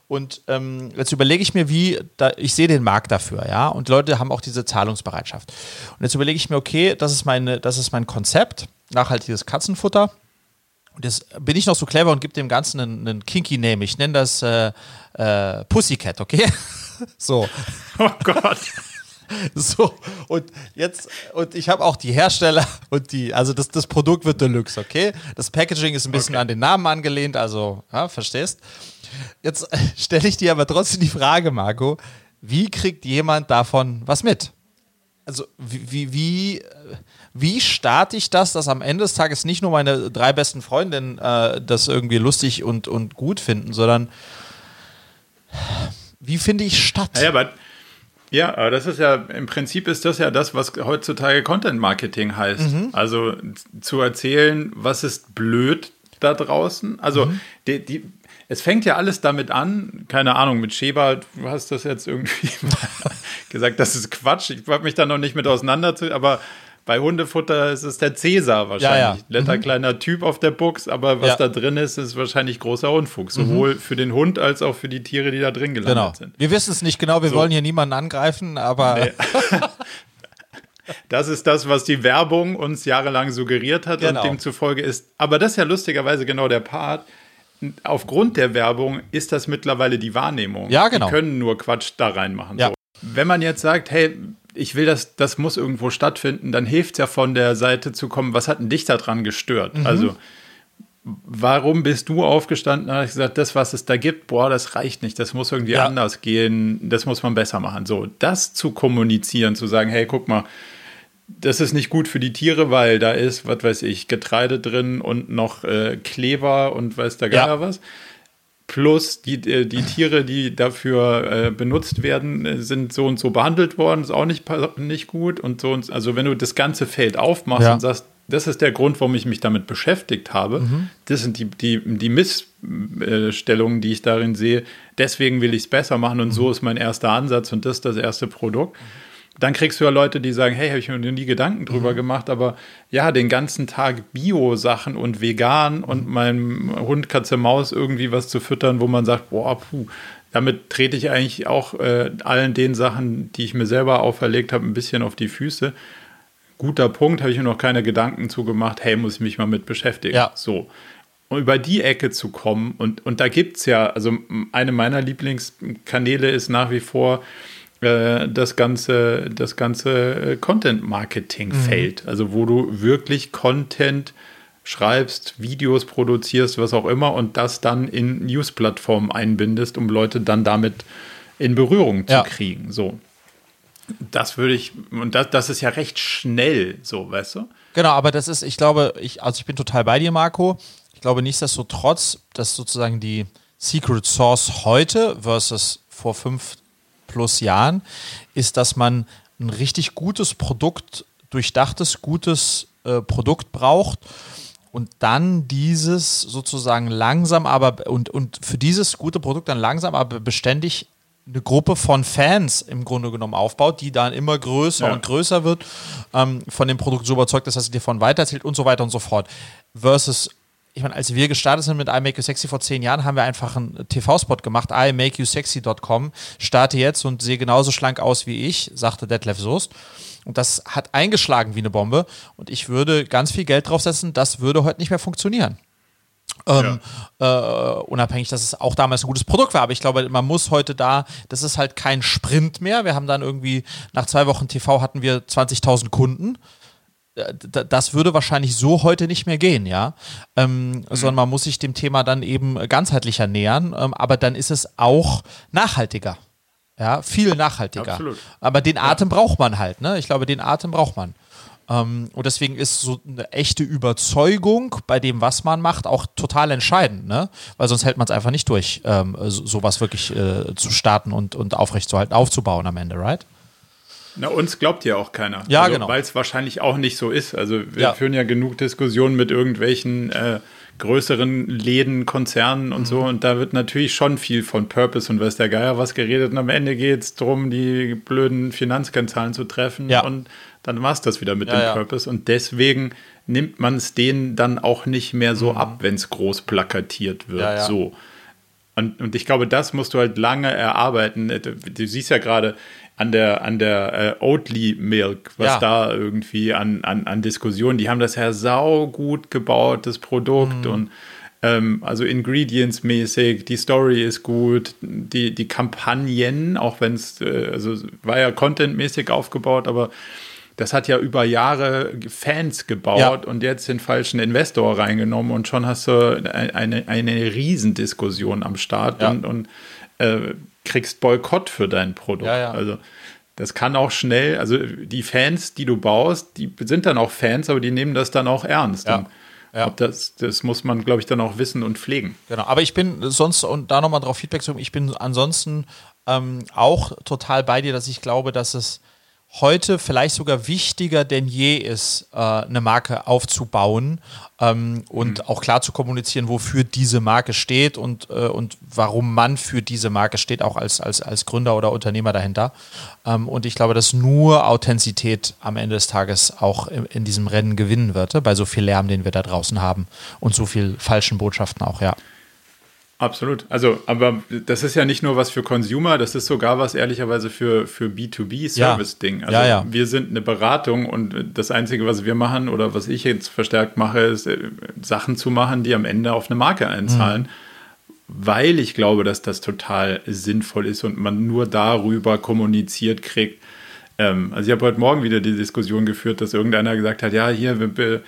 Und ähm, jetzt überlege ich mir, wie, da, ich sehe den Markt dafür, ja, und Leute haben auch diese Zahlungsbereitschaft. Und jetzt überlege ich mir, okay, das ist, meine, das ist mein Konzept, nachhaltiges Katzenfutter. Und jetzt bin ich noch so clever und gebe dem Ganzen einen, einen kinky Name. Ich nenne das äh, äh, Pussycat, okay? so. Oh Gott. So, und jetzt, und ich habe auch die Hersteller und die, also das, das Produkt wird Deluxe, okay? Das Packaging ist ein bisschen okay. an den Namen angelehnt, also, ja, verstehst? Jetzt stelle ich dir aber trotzdem die Frage, Marco, wie kriegt jemand davon was mit? Also, wie, wie, wie, wie starte ich das, dass am Ende des Tages nicht nur meine drei besten Freundinnen äh, das irgendwie lustig und, und gut finden, sondern wie finde ich statt? Ja, aber ja, aber das ist ja, im Prinzip ist das ja das, was heutzutage Content Marketing heißt. Mhm. Also zu erzählen, was ist blöd da draußen. Also mhm. die, die, es fängt ja alles damit an, keine Ahnung, mit Sheba, du hast das jetzt irgendwie gesagt, das ist Quatsch. Ich habe mich da noch nicht mit auseinanderzusetzen, aber bei Hundefutter ist es der Cäsar wahrscheinlich. Ja, ja. Netter mhm. kleiner Typ auf der Buchs, aber was ja. da drin ist, ist wahrscheinlich großer Unfug. Sowohl mhm. für den Hund als auch für die Tiere, die da drin gelandet genau. sind. Wir wissen es nicht genau, wir so. wollen hier niemanden angreifen, aber. Nee. Das ist das, was die Werbung uns jahrelang suggeriert hat Genau. und demzufolge ist. Aber das ist ja lustigerweise genau der Part. Aufgrund der Werbung ist das mittlerweile die Wahrnehmung. Ja, genau. Die können nur Quatsch da reinmachen. Ja. So. Wenn man jetzt sagt, hey, ich will das, das muss irgendwo stattfinden, dann hilft es ja von der Seite zu kommen, was hat denn dich daran gestört? Mhm. Also, warum bist du aufgestanden und hast gesagt, das, was es da gibt, boah, das reicht nicht, das muss irgendwie Ja. anders gehen, das muss man besser machen. So, das zu kommunizieren, zu sagen, hey, guck mal, das ist nicht gut für die Tiere, weil da ist, was weiß ich, Getreide drin und noch äh, Kleber und weiß der Geier Ja. was. Plus die, äh, die Tiere, die dafür äh, benutzt werden, äh, sind so und so behandelt worden, ist auch nicht, nicht gut und so. Und, also wenn du das ganze Feld aufmachst Ja. und sagst, das ist der Grund, warum ich mich damit beschäftigt habe, Mhm. das sind die, die, die Missstellungen, die ich darin sehe, deswegen will ich es besser machen und Mhm. so ist mein erster Ansatz und das ist das erste Produkt. Dann kriegst du ja Leute, die sagen, hey, habe ich mir noch nie Gedanken drüber Mhm. gemacht, aber ja, den ganzen Tag Bio-Sachen und vegan Mhm. und meinem Hund, Katze, Maus irgendwie was zu füttern, wo man sagt, boah, puh, damit trete ich eigentlich auch äh, allen den Sachen, die ich mir selber auferlegt habe, ein bisschen auf die Füße. Guter Punkt, habe ich mir noch keine Gedanken zu gemacht, hey, muss ich mich mal mit beschäftigen. Ja. So. Um über die Ecke zu kommen, und, und da gibt es ja, also eine meiner Lieblingskanäle ist nach wie vor das ganze, das ganze äh, Content-Marketing-Feld. Also wo du wirklich Content schreibst, Videos produzierst, was auch immer, und das dann in News-Plattformen einbindest, um Leute dann damit in Berührung zu Ja. kriegen. So. Das würde ich, und das, das ist ja recht schnell, so, weißt du? Genau, aber das ist, ich glaube, ich, also ich bin total bei dir, Marco. Ich glaube nichtsdestotrotz, dass sozusagen die Secret Source heute versus vor fünf plus Jahren ist, dass man ein richtig gutes Produkt, durchdachtes, gutes äh, Produkt braucht und dann dieses sozusagen langsam aber und, und für dieses gute Produkt dann langsam aber beständig eine Gruppe von Fans im Grunde genommen aufbaut, die dann immer größer Ja. und größer wird, ähm, von dem Produkt so überzeugt ist, dass sie dir von weitererzählt und so weiter und so fort. Versus, ich meine, als wir gestartet sind mit I Make You Sexy vor zehn Jahren, haben wir einfach einen TV-Spot gemacht, imakeyousexy.com, starte jetzt und sehe genauso schlank aus wie ich, sagte Detlef Soest. Und das hat eingeschlagen wie eine Bombe. Und ich würde ganz viel Geld draufsetzen, das würde heute nicht mehr funktionieren. Ähm, äh, unabhängig, dass es auch damals ein gutes Produkt war. Aber ich glaube, man muss heute da, das ist halt kein Sprint mehr. Wir haben dann irgendwie, nach zwei Wochen TV hatten wir 20.000 Kunden. Äh, Das würde wahrscheinlich so heute nicht mehr gehen, ja. Ähm, Sondern man muss sich dem Thema dann eben ganzheitlicher nähern. Ähm, aber dann ist es auch nachhaltiger. Ja, viel nachhaltiger. Absolut. Aber den Atem braucht man halt, ne? Ich glaube, den Atem braucht man. Ähm, und deswegen ist so eine echte Überzeugung bei dem, was man macht, auch total entscheidend, ne? Weil sonst hält man es einfach nicht durch, ähm, so, sowas wirklich äh, zu starten und, und aufrechtzuerhalten, aufzubauen am Ende, right? Na, uns glaubt ja auch keiner. Ja, also, genau. Weil es wahrscheinlich auch nicht so ist. Also wir Ja. führen ja genug Diskussionen mit irgendwelchen äh, größeren Läden, Konzernen und Mhm. so. Und da wird natürlich schon viel von Purpose und weiß der Geier was geredet. Und am Ende geht es darum, die blöden Finanzkennzahlen zu treffen. Ja. Und dann war es das wieder mit Ja, dem ja. Purpose. Und deswegen nimmt man es denen dann auch nicht mehr so ab, wenn es groß plakatiert wird. Mhm. So. Und, und ich glaube, das musst du halt lange erarbeiten. Du, du siehst ja gerade an der, an der äh, Oatly Milk, was Ja. da irgendwie an, an, an Diskussionen, die haben das ja sau gut gebaut, das Produkt Mhm. und ähm, also Ingredients-mäßig, die Story ist gut, die, die Kampagnen, auch wenn es, äh, also war ja contentmäßig aufgebaut, aber das hat ja über Jahre Fans gebaut Ja. und jetzt den falschen Investor reingenommen und schon hast du eine, eine, eine Riesendiskussion am Start Ja. und, und äh, kriegst Boykott für dein Produkt. Ja, ja. Also das kann auch schnell, also die Fans, die du baust, die sind dann auch Fans, aber die nehmen das dann auch ernst. Ja. Ja. Das, das muss man, glaube ich, dann auch wissen und pflegen. Genau, aber ich bin sonst, und da nochmal drauf Feedback zu geben, ich bin ansonsten ähm, auch total bei dir, dass ich glaube, dass es heute vielleicht sogar wichtiger denn je ist, äh, eine Marke aufzubauen ähm, und auch klar zu kommunizieren, wofür diese Marke steht und, äh, und warum man für diese Marke steht, auch als, als, als Gründer oder Unternehmer dahinter. Ähm, und ich glaube, dass nur Authentizität am Ende des Tages auch in, in diesem Rennen gewinnen wird, äh, bei so viel Lärm, den wir da draußen haben und so viel falschen Botschaften auch, ja. Absolut. Also, aber das ist ja nicht nur was für Consumer, das ist sogar was ehrlicherweise für, für B2B-Service-Ding. Also Ja, ja. wir sind eine Beratung und das Einzige, was wir machen oder was ich jetzt verstärkt mache, ist äh, Sachen zu machen, die am Ende auf eine Marke einzahlen. Weil ich glaube, dass das total sinnvoll ist und man nur darüber kommuniziert kriegt. Ähm, also ich habe heute Morgen wieder die Diskussion geführt, dass irgendeiner gesagt hat, ja, hier, wir,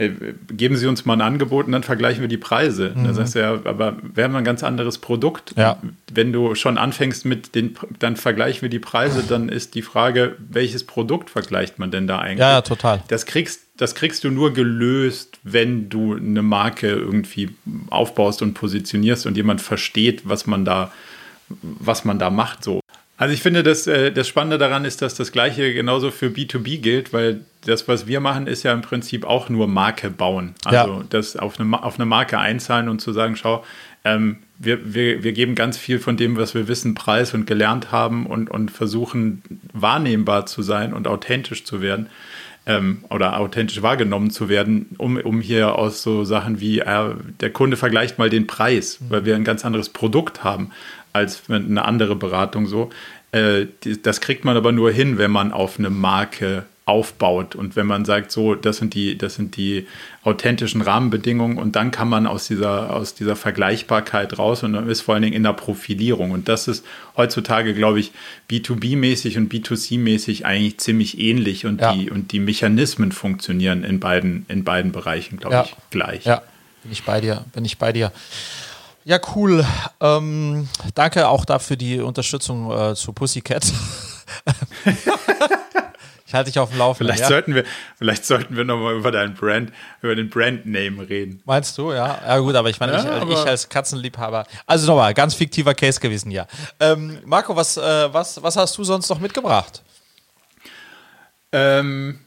äh, geben Sie uns mal ein Angebot und dann vergleichen wir die Preise. Da sagst du ja, aber wir haben ein ganz anderes Produkt. Ja. Wenn du schon anfängst mit den, dann vergleichen wir die Preise, dann ist die Frage, welches Produkt vergleicht man denn da eigentlich? Ja, ja, total. Das kriegst, das kriegst du nur gelöst, wenn du eine Marke irgendwie aufbaust und positionierst und jemand versteht, was man da, was man da macht. So. Also ich finde, das, äh, das Spannende daran ist, dass das Gleiche genauso für B2B gilt, weil das, was wir machen, ist ja im Prinzip auch nur Marke bauen. Also Ja. das auf eine, auf eine Marke einzahlen und zu sagen, schau, ähm, wir, wir, wir geben ganz viel von dem, was wir wissen, preis und gelernt haben und, und versuchen wahrnehmbar zu sein und authentisch zu werden ähm, oder authentisch wahrgenommen zu werden, um, um hier aus so Sachen wie, äh, der Kunde vergleicht mal den Preis, weil wir ein ganz anderes Produkt haben als eine andere Beratung so. Äh, das kriegt man aber nur hin, wenn man auf eine Marke aufbaut und wenn man sagt, so, das sind die, das sind die authentischen Rahmenbedingungen und dann kann man aus dieser, aus dieser Vergleichbarkeit raus und dann ist vor allen Dingen in der Profilierung. Und das ist heutzutage, glaube ich, B2B-mäßig und B2C-mäßig eigentlich ziemlich ähnlich und, Ja. die, und die Mechanismen funktionieren in beiden, in beiden Bereichen, glaube Ja. ich, gleich. Ja, bin ich bei dir, bin ich bei dir. Ja, cool. Ähm, danke auch dafür die Unterstützung äh, zu Pussycat. ich halte dich auf dem Laufenden. Vielleicht ja? sollten wir, vielleicht sollten wir nochmal über dein Brand, über den Brandname reden. Meinst du, ja? Ja, gut, aber ich meine, Ja, ich, äh, ich als Katzenliebhaber. Also nochmal, ganz fiktiver Case gewesen hier. Ähm, Marco, was, äh, was, was hast du sonst noch mitgebracht? Ähm,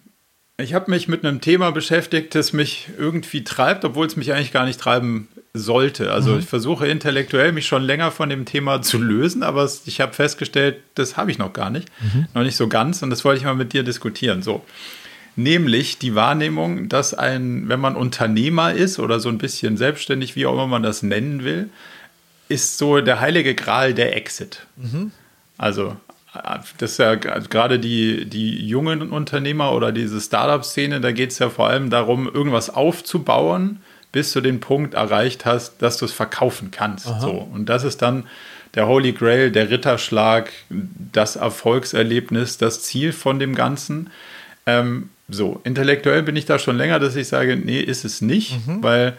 ich habe mich mit einem Thema beschäftigt, das mich irgendwie treibt, obwohl es mich eigentlich gar nicht treiben sollte. Also ich versuche intellektuell mich schon länger von dem Thema zu lösen, aber ich habe festgestellt, das habe ich noch gar nicht, noch nicht so ganz und das wollte ich mal mit dir diskutieren. So. Nämlich die Wahrnehmung, dass ein, wenn man Unternehmer ist oder so ein bisschen selbstständig, wie auch immer man das nennen will, ist so der heilige Gral der Exit. Also äh, das ist ja g- gerade die, die jungen Unternehmer oder diese Startup-Szene, da geht es ja vor allem darum, irgendwas aufzubauen, bis du den Punkt erreicht hast, dass du es verkaufen kannst. So. Und das ist dann der Holy Grail, der Ritterschlag, das Erfolgserlebnis, das Ziel von dem Ganzen. Ähm, so, intellektuell bin ich da schon länger, dass ich sage, nee, ist es nicht, weil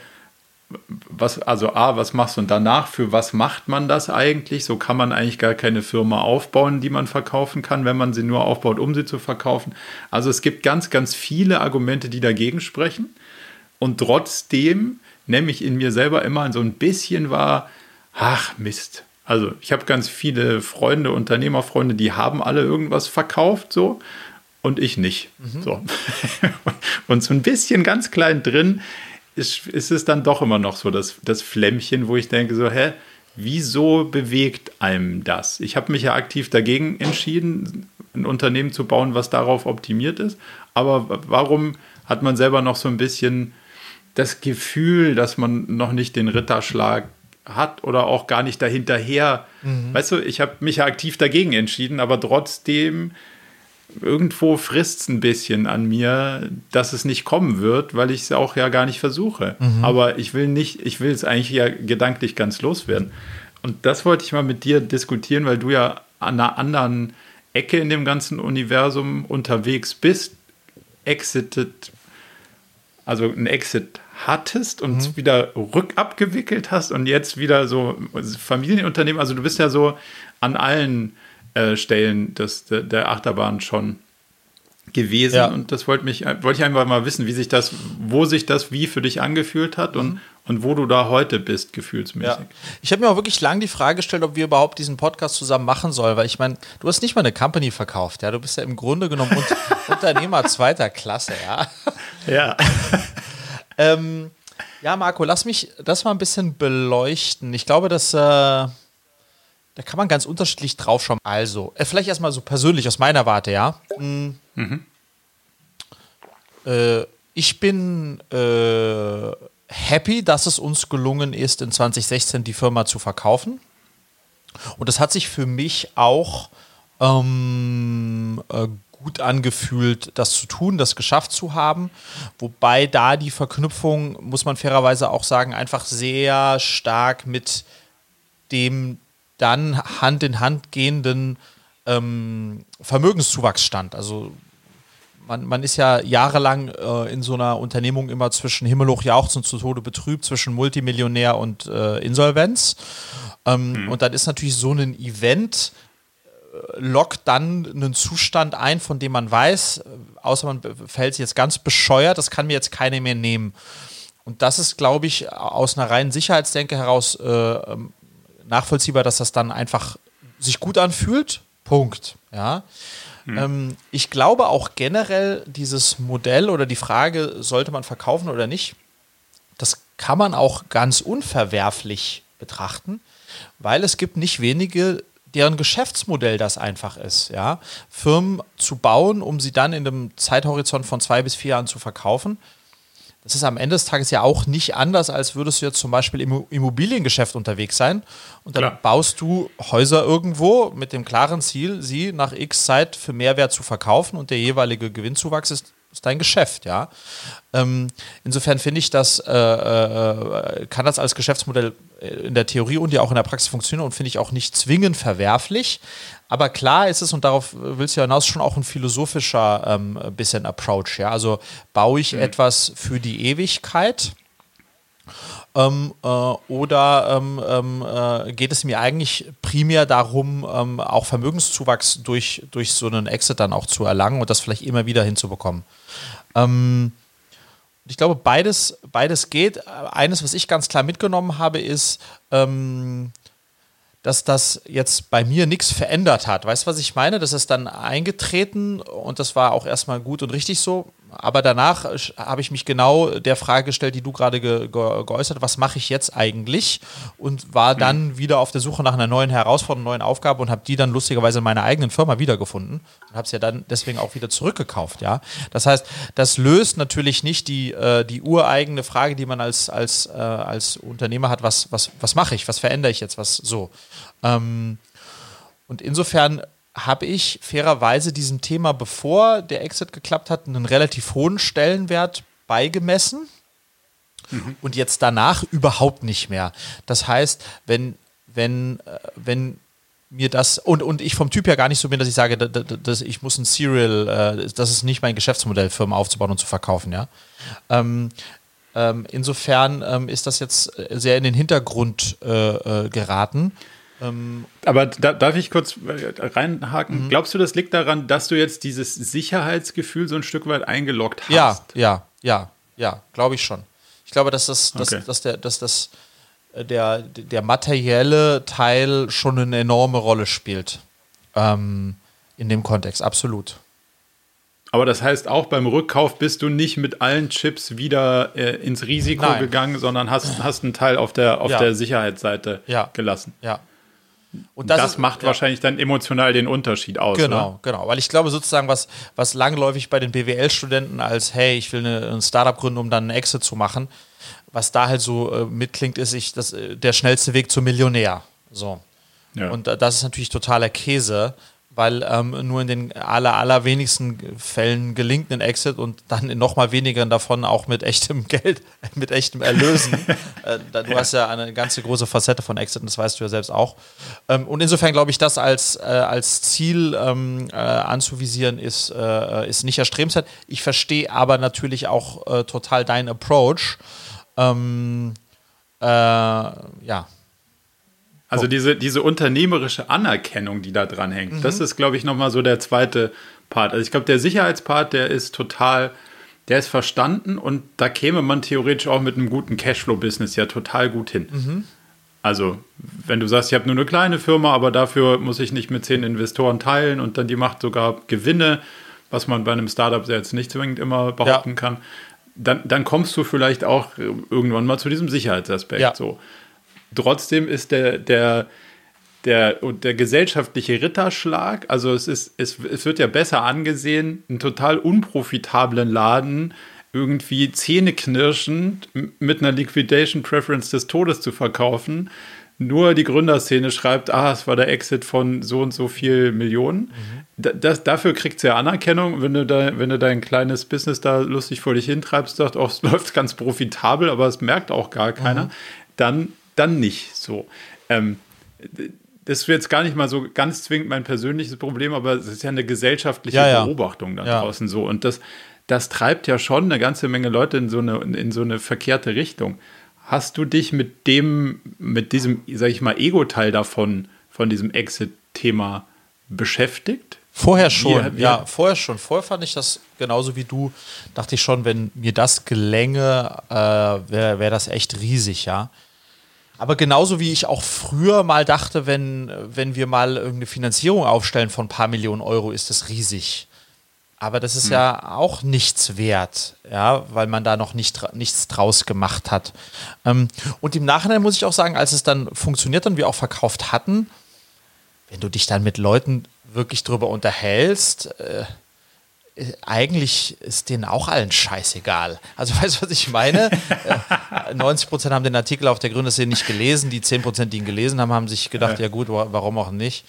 was, also A, was machst du und danach, für was macht man das eigentlich? So kann man eigentlich gar keine Firma aufbauen, die man verkaufen kann, wenn man sie nur aufbaut, um sie zu verkaufen. Also es gibt ganz, ganz viele Argumente, die dagegen sprechen. Und trotzdem nehme ich in mir selber immer so ein bisschen wahr, ach Mist. Also ich habe ganz viele Freunde, Unternehmerfreunde, die haben alle irgendwas verkauft, so. Und ich nicht. So. Und so ein bisschen ganz klein drin ist, ist es dann doch immer noch so das, das Flämmchen, wo ich denke so, hä, wieso bewegt einem das? Ich habe mich ja aktiv dagegen entschieden, ein Unternehmen zu bauen, was darauf optimiert ist. Aber warum hat man selber noch so ein bisschen das Gefühl, dass man noch nicht den Ritterschlag hat oder auch gar nicht dahinterher. Weißt du, ich habe mich ja aktiv dagegen entschieden, aber trotzdem irgendwo frisst es ein bisschen an mir, dass es nicht kommen wird, weil ich es auch ja gar nicht versuche. Aber ich will nicht, ich will es eigentlich ja gedanklich ganz loswerden. Und das wollte ich mal mit dir diskutieren, weil du ja an einer anderen Ecke in dem ganzen Universum unterwegs bist, exited, also ein Exit hattest und wieder rückabgewickelt hast und jetzt wieder so Familienunternehmen, also du bist ja so an allen äh, Stellen des, der, der Achterbahn schon gewesen Ja. und das wollte mich wollte ich einfach mal wissen, wie sich das, wo sich das wie für dich angefühlt hat und, und wo du da heute bist, gefühlsmäßig. Ja. Ich habe mir auch wirklich lange die Frage gestellt, ob wir überhaupt diesen Podcast zusammen machen sollen, weil ich meine, du hast nicht mal eine Company verkauft, ja, du bist ja im Grunde genommen Un Unternehmer zweiter Klasse, ja. Ja. Ähm, ja, Marco, lass mich das mal ein bisschen beleuchten. Ich glaube, dass äh, da kann man ganz unterschiedlich draufschauen. Also, äh, vielleicht erstmal so persönlich aus meiner Warte, ja. Mm. Äh, ich bin äh, happy, dass es uns gelungen ist, in 2016 die Firma zu verkaufen. Und das hat sich für mich auch ähm, äh, gut angefühlt, das zu tun, das geschafft zu haben. Wobei da die Verknüpfung, muss man fairerweise auch sagen, einfach sehr stark mit dem dann Hand in Hand gehenden ähm, Vermögenszuwachs stand. Also man, man ist ja jahrelang äh, in so einer Unternehmung immer zwischen Himmelhoch jauchzen zu Tode betrübt, zwischen Multimillionär und äh, Insolvenz. Ähm, mhm. Und dann ist natürlich so ein Event, lockt dann einen Zustand ein, von dem man weiß, äh, außer man fällt sich jetzt ganz bescheuert, das kann mir jetzt keiner mehr nehmen. Und das ist, glaube ich, aus einer reinen Sicherheitsdenke heraus äh, ähm, nachvollziehbar, dass das dann einfach sich gut anfühlt. Punkt. Ja. Hm. Ähm, ich glaube auch generell dieses Modell oder die Frage, sollte man verkaufen oder nicht, das kann man auch ganz unverwerflich betrachten, weil es gibt nicht wenige, deren Geschäftsmodell das einfach ist, ja, Firmen zu bauen, um sie dann in einem Zeithorizont von zwei bis vier Jahren zu verkaufen das ist am Ende des Tages ja auch nicht anders, als würdest du jetzt zum Beispiel im Immobiliengeschäft unterwegs sein und dann Klar. baust du Häuser irgendwo mit dem klaren Ziel, sie nach x Zeit für Mehrwert zu verkaufen und der jeweilige Gewinnzuwachs ist, ist dein Geschäft, ja. Ähm, insofern finde ich, das äh, äh, kann das als Geschäftsmodell in der Theorie und ja auch in der Praxis funktionieren und finde ich auch nicht zwingend verwerflich. Aber klar ist es, und darauf willst du ja hinaus, schon auch ein philosophischer ähm, bisschen Approach. Ja? Also baue ich mhm. etwas für die Ewigkeit? Ähm, äh, oder ähm, ähm äh, geht es mir eigentlich primär darum, ähm, auch Vermögenszuwachs durch, durch so einen Exit dann auch zu erlangen und das vielleicht immer wieder hinzubekommen? Ähm, ich glaube, beides, beides geht. Eines, was ich ganz klar mitgenommen habe, ist, ähm, dass das jetzt bei mir nichts verändert hat. Weißt du, was ich meine? Das ist dann eingetreten und das war auch erstmal gut und richtig so aber danach habe ich mich genau der Frage gestellt, die du gerade ge ge geäußert hast, was mache ich jetzt eigentlich? Und war dann mhm. wieder auf der Suche nach einer neuen Herausforderung, neuen Aufgabe und habe die dann lustigerweise in meiner eigenen Firma wiedergefunden und habe es ja dann deswegen auch wieder zurückgekauft, ja. Das heißt, das löst natürlich nicht die, äh, die ureigene Frage, die man als, als, äh, als Unternehmer hat, was, was, was mache ich, was verändere ich jetzt, was so. Ähm, und insofern habe ich fairerweise diesem Thema, bevor der Exit geklappt hat, einen relativ hohen Stellenwert beigemessen. Mhm. Und jetzt danach überhaupt nicht mehr. Das heißt, wenn, wenn, äh, wenn mir das und, und ich vom Typ her gar nicht so bin, dass ich sage, dass, dass ich muss ein Serial, äh, das ist nicht mein Geschäftsmodell, Firmen aufzubauen und zu verkaufen, ja. Ähm, ähm, insofern ähm, ist das jetzt sehr in den Hintergrund äh, äh, geraten. Ähm, Aber da, darf ich kurz äh, reinhaken? Mhm. Glaubst du, das liegt daran, dass du jetzt dieses Sicherheitsgefühl so ein Stück weit eingeloggt hast? Ja, ja, ja, ja, glaube ich schon. Ich glaube, dass das, dass, okay. dass der, dass das äh, der, der materielle Teil schon eine enorme Rolle spielt. Ähm, in dem Kontext, absolut. Aber das heißt, auch beim Rückkauf bist du nicht mit allen Chips wieder äh, ins Risiko Nein. gegangen, sondern hast, hast einen Teil auf der, auf ja. der Sicherheitsseite ja. gelassen. Ja, und das, das ist, macht ja. wahrscheinlich dann emotional den Unterschied aus. Genau, ne? genau. Weil ich glaube sozusagen, was, was langläufig bei den BWL-Studenten als, hey, ich will eine, ein Startup gründen, um dann einen Exit zu machen, was da halt so äh, mitklingt, ist ich, das, äh, der schnellste Weg zum Millionär. So. Ja. Und äh, das ist natürlich totaler Käse, weil ähm, nur in den aller, allerwenigsten Fällen gelingt ein Exit und dann in noch mal wenigeren davon auch mit echtem Geld, mit echtem Erlösen. äh, du ja. hast ja eine ganze große Facette von Exit und das weißt du ja selbst auch. Ähm, und insofern glaube ich, das als, äh, als Ziel ähm, äh, anzuvisieren ist, äh, ist nicht erstrebenswert. Ich verstehe aber natürlich auch äh, total deinen Approach. Ähm, äh, ja, also diese, diese unternehmerische Anerkennung, die da dran hängt, mhm. das ist, glaube ich, nochmal so der zweite Part. Also ich glaube, der Sicherheitspart, der ist total, der ist verstanden und da käme man theoretisch auch mit einem guten Cashflow-Business ja total gut hin. Mhm. Also, wenn du sagst, ich habe nur eine kleine Firma, aber dafür muss ich nicht mit zehn Investoren teilen und dann die macht sogar Gewinne, was man bei einem Startup jetzt nicht zwingend immer behaupten ja. kann, dann, dann kommst du vielleicht auch irgendwann mal zu diesem Sicherheitsaspekt. Ja. So. Trotzdem ist der, der, der, der gesellschaftliche Ritterschlag, also es, ist, es, es wird ja besser angesehen, einen total unprofitablen Laden irgendwie zähneknirschend mit einer Liquidation Preference des Todes zu verkaufen. Nur die Gründerszene schreibt, ah, es war der Exit von so und so viel Millionen. Mhm. Das, dafür kriegt es ja Anerkennung, wenn du, da, wenn du dein kleines Business da lustig vor dich hintreibst, sagst, oh, es läuft ganz profitabel, aber es merkt auch gar keiner, mhm. dann, dann nicht so. Ähm, das ist jetzt gar nicht mal so ganz zwingend mein persönliches Problem, aber es ist ja eine gesellschaftliche ja, ja. Beobachtung da ja. draußen so. Und das, das treibt ja schon eine ganze Menge Leute in so eine, in so eine verkehrte Richtung. Hast du dich mit dem, mit diesem, sag ich mal, Ego-Teil davon, von diesem Exit-Thema beschäftigt? Vorher schon, wie, ja, vorher schon. Vorher fand ich das genauso wie du, dachte ich schon, wenn mir das gelänge, äh, wäre wär das echt riesig, ja. Aber genauso wie ich auch früher mal dachte, wenn, wenn wir mal irgendeine Finanzierung aufstellen von ein paar Millionen Euro, ist das riesig. Aber das ist hm. ja auch nichts wert, ja, weil man da noch nicht, nichts draus gemacht hat. Ähm, und im Nachhinein muss ich auch sagen, als es dann funktioniert und wir auch verkauft hatten, wenn du dich dann mit Leuten wirklich drüber unterhältst, äh, eigentlich ist denen auch allen scheißegal. Also weißt du, was ich meine? 90 äh, Prozent haben den Artikel auf der Gründerszene nicht gelesen. Die 10 Prozent, die ihn gelesen haben, haben sich gedacht, ja. ja gut, warum auch nicht?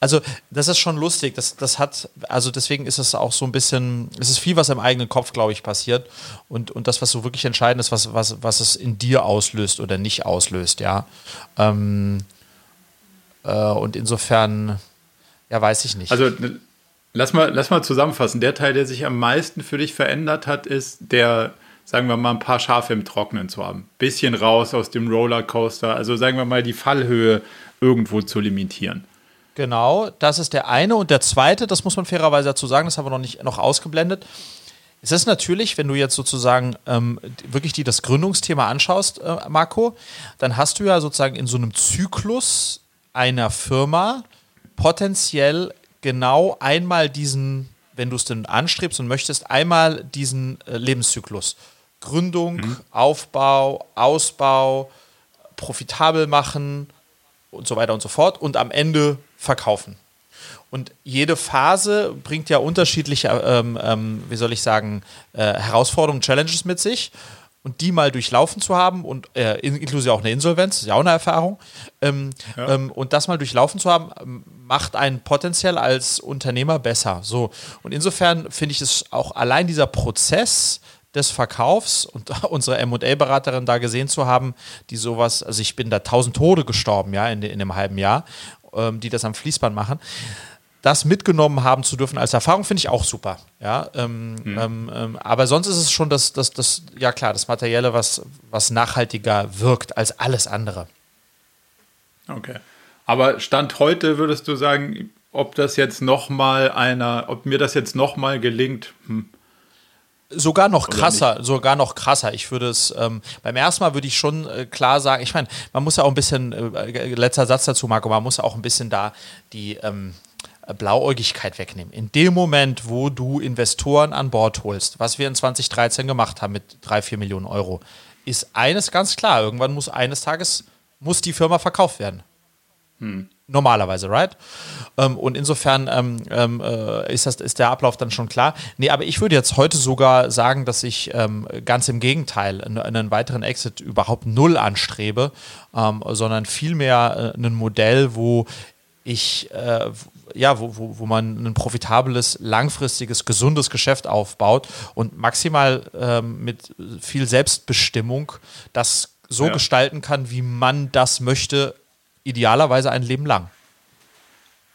Also das ist schon lustig. Das, das hat, also deswegen ist es auch so ein bisschen, es ist viel, was im eigenen Kopf, glaube ich, passiert. Und, und das, was so wirklich entscheidend ist, was, was, was es in dir auslöst oder nicht auslöst, ja. Ähm, äh, und insofern, ja, weiß ich nicht. Also Lass mal, lass mal zusammenfassen. Der Teil, der sich am meisten für dich verändert hat, ist der, sagen wir mal, ein paar Schafe im Trocknen zu haben. Bisschen raus aus dem Rollercoaster. Also sagen wir mal, die Fallhöhe irgendwo zu limitieren. Genau, das ist der eine. Und der zweite, das muss man fairerweise dazu sagen, das haben wir noch nicht noch ausgeblendet. Es ist natürlich, wenn du jetzt sozusagen ähm, wirklich die das Gründungsthema anschaust, äh, Marco, dann hast du ja sozusagen in so einem Zyklus einer Firma potenziell genau einmal diesen, wenn du es denn anstrebst und möchtest, einmal diesen äh, Lebenszyklus. Gründung, mhm. Aufbau, Ausbau, profitabel machen und so weiter und so fort und am Ende verkaufen. Und jede Phase bringt ja unterschiedliche, ähm, ähm, wie soll ich sagen, äh, Herausforderungen, Challenges mit sich und die mal durchlaufen zu haben und äh, inklusive auch eine Insolvenz, ist ja auch eine Erfahrung, ähm, ja. ähm, und das mal durchlaufen zu haben, ähm, macht einen potenziell als Unternehmer besser. So und insofern finde ich es auch allein dieser Prozess des Verkaufs und unsere M&A-Beraterin da gesehen zu haben, die sowas, also ich bin da tausend Tode gestorben, ja, in, in einem halben Jahr, ähm, die das am Fließband machen das mitgenommen haben zu dürfen als Erfahrung, finde ich auch super. Ja, ähm, mhm. ähm, ähm, aber sonst ist es schon das, das, das, ja klar, das Materielle, was, was nachhaltiger wirkt als alles andere. Okay. Aber Stand heute würdest du sagen, ob das jetzt nochmal einer, ob mir das jetzt nochmal gelingt, hm. Sogar noch krasser, sogar noch krasser. Ich würde es, ähm, beim ersten Mal würde ich schon äh, klar sagen, ich meine, man muss ja auch ein bisschen, äh, letzter Satz dazu, Marco, man muss ja auch ein bisschen da die, ähm, Blauäugigkeit wegnehmen. In dem Moment, wo du Investoren an Bord holst, was wir in 2013 gemacht haben mit drei, vier Millionen Euro, ist eines ganz klar. Irgendwann muss eines Tages muss die Firma verkauft werden. Hm. Normalerweise, right? Ähm, und insofern ähm, ähm, äh, ist, das, ist der Ablauf dann schon klar. Nee, aber ich würde jetzt heute sogar sagen, dass ich ähm, ganz im Gegenteil einen, einen, weiteren Exit überhaupt null anstrebe, ähm, sondern vielmehr äh, ein Modell, wo ich, äh, ja, wo, wo, wo man ein profitables, langfristiges, gesundes Geschäft aufbaut und maximal ähm, mit viel Selbstbestimmung das so ja. gestalten kann, wie man das möchte, idealerweise ein Leben lang.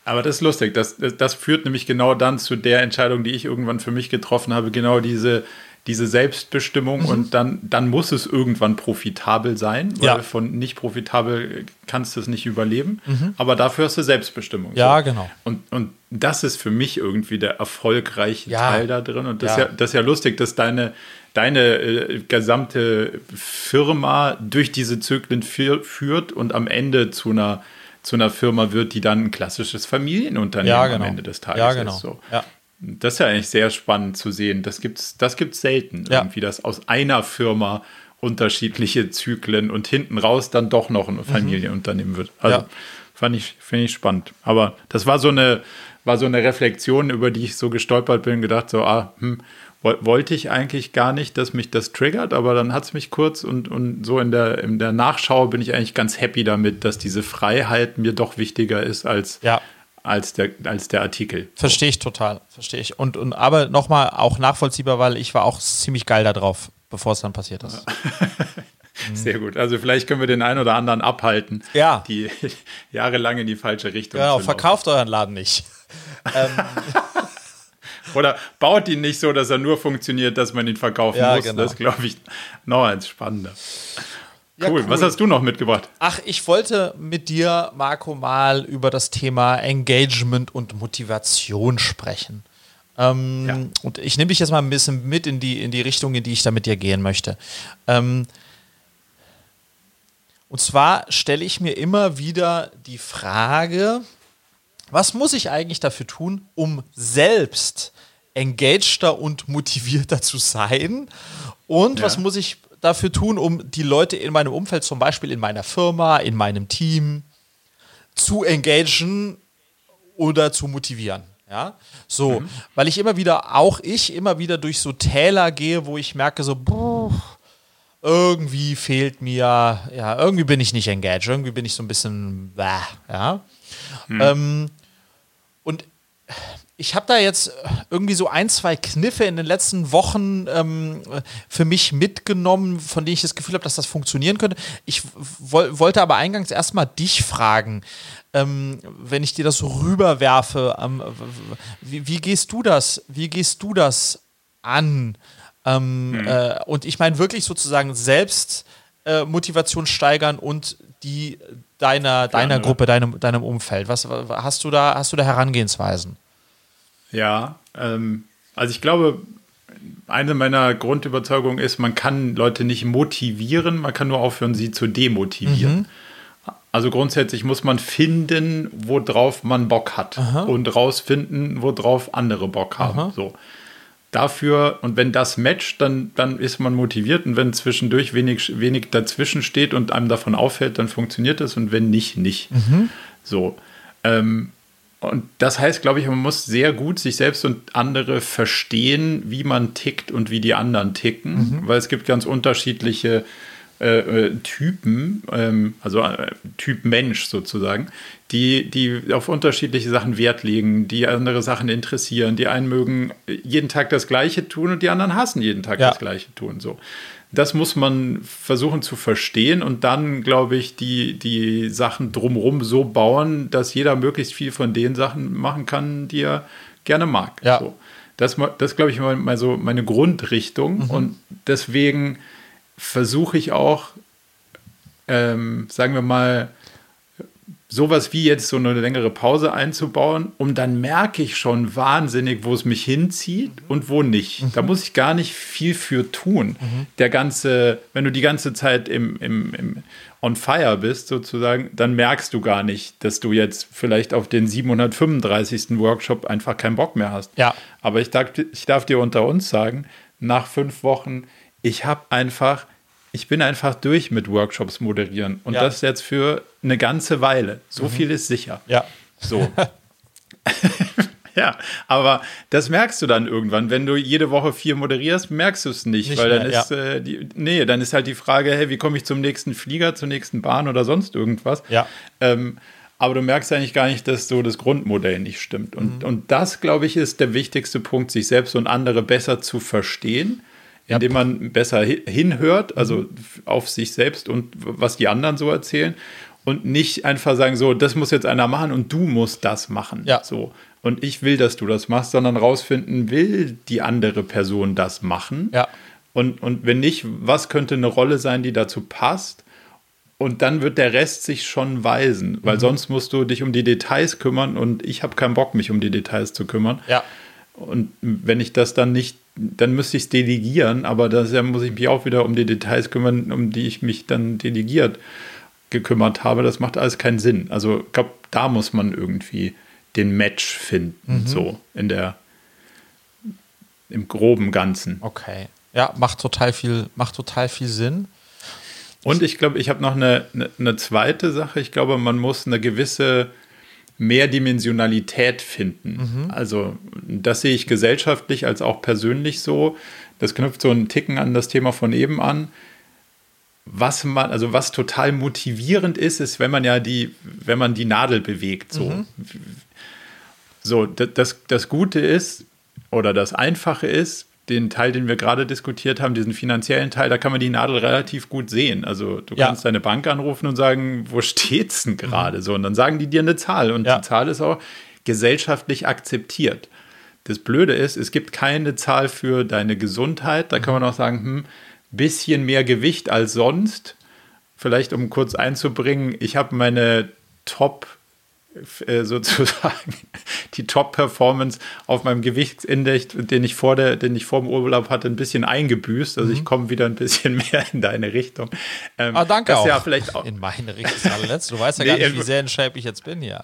Aber das ist lustig. Das, das, das, führt nämlich genau dann zu der Entscheidung, die ich irgendwann für mich getroffen habe. Genau diese, diese Selbstbestimmung mhm. und dann, dann muss es irgendwann profitabel sein, weil ja. von nicht profitabel kannst du es nicht überleben, mhm. aber dafür hast du Selbstbestimmung. Ja, so. genau. Und, und das ist für mich irgendwie der erfolgreiche ja. Teil da drin und das, ja. Ist ja, das ist ja lustig, dass deine, deine äh, gesamte Firma durch diese Zyklen führt und am Ende zu einer zu einer Firma wird, die dann ein klassisches Familienunternehmen ja, genau. am Ende des Tages ja, genau. ist. So. Ja. Das ist ja eigentlich sehr spannend zu sehen. Das gibt's, das gibt's selten. Ja. Irgendwie, dass aus einer Firma unterschiedliche Zyklen und hinten raus dann doch noch ein Familienunternehmen wird. Also ja. fand ich, finde ich spannend. Aber das war so eine, war so eine Reflexion, über die ich so gestolpert bin, gedacht so, ah, hm, wollte ich eigentlich gar nicht, dass mich das triggert, aber dann hat es mich kurz und, und so in der, in der Nachschau bin ich eigentlich ganz happy damit, dass diese Freiheit mir doch wichtiger ist als, ja. Als, der, als der Artikel. Verstehe ich total, verstehe ich. Und, und aber nochmal auch nachvollziehbar, weil ich war auch ziemlich geil darauf, bevor es dann passiert ist. Sehr gut. Also vielleicht können wir den einen oder anderen abhalten, ja. die jahrelang in die falsche Richtung Genau, verkauft euren Laden nicht. ähm. Oder baut ihn nicht so, dass er nur funktioniert, dass man ihn verkaufen ja, muss. Genau. Das glaube ich noch eins spannender. Cool. Ja, cool. Was hast du noch mitgebracht? Ach, ich wollte mit dir, Marco, mal über das Thema Engagement und Motivation sprechen. Ähm, ja. Und ich nehme dich jetzt mal ein bisschen mit in die, in die Richtung, in die ich da mit dir gehen möchte. Ähm, und zwar stelle ich mir immer wieder die Frage, was muss ich eigentlich dafür tun, um selbst engagter und motivierter zu sein? Und ja. was muss ich dafür tun, um die Leute in meinem Umfeld, zum Beispiel in meiner Firma, in meinem Team, zu engagieren oder zu motivieren? Ja, so, mhm. weil ich immer wieder, auch ich immer wieder durch so Täler gehe, wo ich merke, so, boah, irgendwie fehlt mir, ja, irgendwie bin ich nicht engaged, irgendwie bin ich so ein bisschen, bäh, ja. Mhm. Ähm, und ich habe da jetzt irgendwie so ein, zwei Kniffe in den letzten Wochen ähm, für mich mitgenommen, von denen ich das Gefühl habe, dass das funktionieren könnte. Ich woll, wollte aber eingangs erstmal dich fragen, ähm, wenn ich dir das so rüberwerfe, ähm, wie, wie, gehst du das, wie gehst du das an? Mhm. äh, und ich meine wirklich sozusagen selbst äh, Motivation steigern und die deiner, deiner Gruppe, deinem, deinem Umfeld? Was hast du da, hast du da Herangehensweisen? Ja, ähm, also ich glaube, eine meiner Grundüberzeugungen ist, man kann Leute nicht motivieren, man kann nur aufhören, sie zu demotivieren. Mhm. Also grundsätzlich muss man finden, worauf man Bock hat Aha. und rausfinden, worauf andere Bock haben. Aha. So dafür, und wenn das matcht, dann, dann ist man motiviert. Und wenn zwischendurch wenig, wenig dazwischen steht und einem davon auffällt, dann funktioniert das. Und wenn nicht, nicht. Mhm. So. Ähm, und das heißt, glaube ich, man muss sehr gut sich selbst und andere verstehen, wie man tickt und wie die anderen ticken, mhm. weil es gibt ganz unterschiedliche äh, äh, Typen, ähm, also äh, Typ Mensch sozusagen, die, die auf unterschiedliche Sachen Wert legen, die andere Sachen interessieren. Die einen mögen jeden Tag das Gleiche tun und die anderen hassen jeden Tag ja. das Gleiche tun. So. Das muss man versuchen zu verstehen und dann, glaube ich, die, die Sachen drumherum so bauen, dass jeder möglichst viel von den Sachen machen kann, die er gerne mag. Ja. So. Das, das glaube ich, mal, mal so meine Grundrichtung. Mhm. Und deswegen versuche ich auch, ähm, sagen wir mal, sowas wie jetzt so eine längere Pause einzubauen, um dann merke ich schon wahnsinnig, wo es mich hinzieht mhm. und wo nicht. Mhm. Da muss ich gar nicht viel für tun. Mhm. Der ganze, wenn du die ganze Zeit im, im, im on fire bist, sozusagen, dann merkst du gar nicht, dass du jetzt vielleicht auf den 735. Workshop einfach keinen Bock mehr hast. Ja. Aber ich darf, ich darf dir unter uns sagen, nach fünf Wochen ich habe einfach, ich bin einfach durch mit Workshops moderieren. Und ja. das jetzt für eine ganze Weile. So mhm. viel ist sicher. Ja. So. ja, aber das merkst du dann irgendwann. Wenn du jede Woche vier moderierst, merkst du es nicht, nicht, weil dann mehr, ist ja. äh, die, nee, dann ist halt die Frage, hey, wie komme ich zum nächsten Flieger, zur nächsten Bahn oder sonst irgendwas? Ja. Ähm, aber du merkst eigentlich gar nicht, dass so das Grundmodell nicht stimmt. Und, mhm. und das, glaube ich, ist der wichtigste Punkt, sich selbst und andere besser zu verstehen indem man besser hinhört, also auf sich selbst und was die anderen so erzählen und nicht einfach sagen, so, das muss jetzt einer machen und du musst das machen. Ja. So. Und ich will, dass du das machst, sondern rausfinden, will die andere Person das machen? Ja. Und, und wenn nicht, was könnte eine Rolle sein, die dazu passt? Und dann wird der Rest sich schon weisen, weil mhm. sonst musst du dich um die Details kümmern und ich habe keinen Bock, mich um die Details zu kümmern. Ja. Und wenn ich das dann nicht dann müsste ich es delegieren, aber da muss ich mich auch wieder um die Details kümmern, um die ich mich dann delegiert gekümmert habe. Das macht alles keinen Sinn. Also ich glaube, da muss man irgendwie den Match finden, mhm. so in der im groben Ganzen. Okay. Ja, macht total viel, macht total viel Sinn. Und ich glaube, ich habe noch eine, eine, eine, zweite Sache. Ich glaube, man muss eine gewisse mehr Dimensionalität finden. Mhm. Also das sehe ich gesellschaftlich als auch persönlich so. Das knüpft so einen Ticken an das Thema von eben an. Was man, also was total motivierend ist, ist, wenn man ja die, wenn man die Nadel bewegt. So, mhm. so das, das Gute ist, oder das Einfache ist, den Teil, den wir gerade diskutiert haben, diesen finanziellen Teil, da kann man die Nadel relativ gut sehen. Also du ja. kannst deine Bank anrufen und sagen, wo steht's denn gerade? Mhm. So, und dann sagen die dir eine Zahl und ja. die Zahl ist auch gesellschaftlich akzeptiert. Das Blöde ist, es gibt keine Zahl für deine Gesundheit. Da kann man auch sagen, hm, bisschen mehr Gewicht als sonst. Vielleicht um kurz einzubringen, ich habe meine Top sozusagen die Top-Performance auf meinem Gewichtsindex, den ich vor der, den ich vor dem Urlaub hatte, ein bisschen eingebüßt. Also mhm. ich komme wieder ein bisschen mehr in deine Richtung. Ähm, ah, danke auch. Ja vielleicht auch. In meine Richtung. Du weißt ja gar nicht, wie sehr in Shape ich jetzt bin, ja.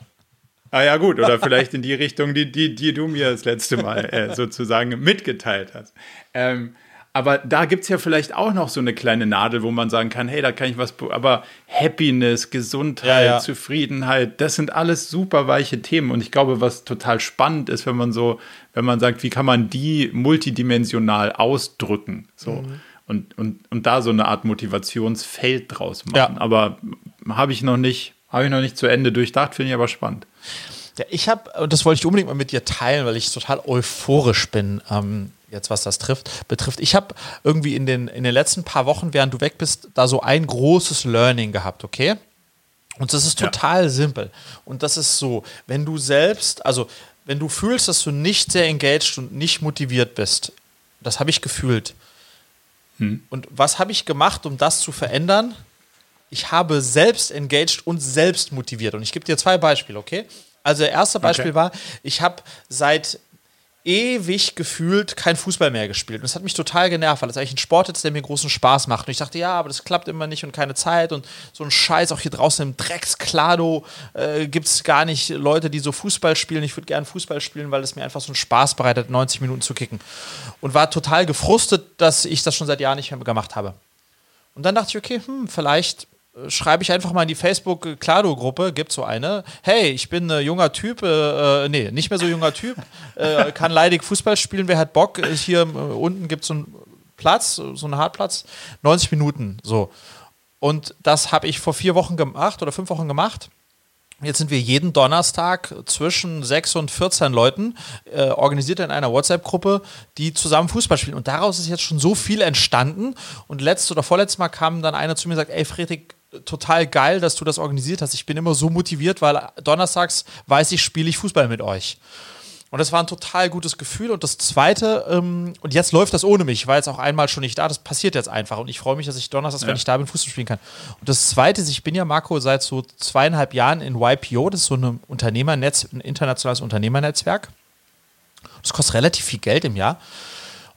Ah ja, gut, oder vielleicht in die Richtung, die, die, die du mir das letzte Mal äh, sozusagen mitgeteilt hast. Ähm, aber da gibt es ja vielleicht auch noch so eine kleine Nadel, wo man sagen kann, hey, da kann ich was, aber Happiness, Gesundheit, ja, ja. Zufriedenheit, das sind alles super weiche Themen. Und ich glaube, was total spannend ist, wenn man so, wenn man sagt, wie kann man die multidimensional ausdrücken? So. Mhm. Und, und, und da so eine Art Motivationsfeld draus machen. Ja. Aber habe ich noch nicht, habe ich noch nicht zu Ende durchdacht, finde ich aber spannend. Ja, ich habe, und das wollte ich unbedingt mal mit dir teilen, weil ich total euphorisch bin. Ähm, jetzt was das trifft, betrifft. Ich habe irgendwie in den, in den letzten paar Wochen, während du weg bist, da so ein großes Learning gehabt, okay? Und das ist total ja. simpel. Und das ist so, wenn du selbst, also wenn du fühlst, dass du nicht sehr engaged und nicht motiviert bist, das habe ich gefühlt. Hm. Und was habe ich gemacht, um das zu verändern? Ich habe selbst engaged und selbst motiviert. Und ich gebe dir zwei Beispiele, okay? Also, das erste Beispiel okay. war, ich habe seit ewig gefühlt kein Fußball mehr gespielt. Und das hat mich total genervt, weil das eigentlich ein Sport ist, der mir großen Spaß macht. Und ich dachte, ja, aber das klappt immer nicht und keine Zeit und so ein Scheiß. Auch hier draußen im Drecksklado äh, gibt es gar nicht Leute, die so Fußball spielen. Ich würde gerne Fußball spielen, weil es mir einfach so einen Spaß bereitet, 90 Minuten zu kicken. Und war total gefrustet, dass ich das schon seit Jahren nicht mehr gemacht habe. Und dann dachte ich, okay, hm, vielleicht schreibe ich einfach mal in die Facebook-Klado-Gruppe, gibt so eine. Hey, ich bin ein junger Typ, äh, äh, nee, nicht mehr so junger Typ, äh, kann leidig Fußball spielen, wer hat Bock? Hier äh, unten gibt es so einen Platz, so einen Hartplatz, 90 Minuten, so. Und das habe ich vor vier Wochen gemacht oder fünf Wochen gemacht. Jetzt sind wir jeden Donnerstag zwischen 6 und 14 Leuten äh, organisiert in einer WhatsApp-Gruppe, die zusammen Fußball spielen. Und daraus ist jetzt schon so viel entstanden. Und letztes oder vorletztes Mal kam dann einer zu mir und sagt, ey Friedrich, total geil, dass du das organisiert hast. Ich bin immer so motiviert, weil donnerstags weiß ich, spiele ich Fußball mit euch. Und das war ein total gutes Gefühl. Und das Zweite, ähm, und jetzt läuft das ohne mich, ich war jetzt auch einmal schon nicht da, das passiert jetzt einfach. Und ich freue mich, dass ich donnerstags, ja. wenn ich da bin, Fußball spielen kann. Und das Zweite ist, ich bin ja, Marco, seit so zweieinhalb Jahren in YPO, das ist so ein Unternehmernetz, ein internationales Unternehmernetzwerk. Das kostet relativ viel Geld im Jahr.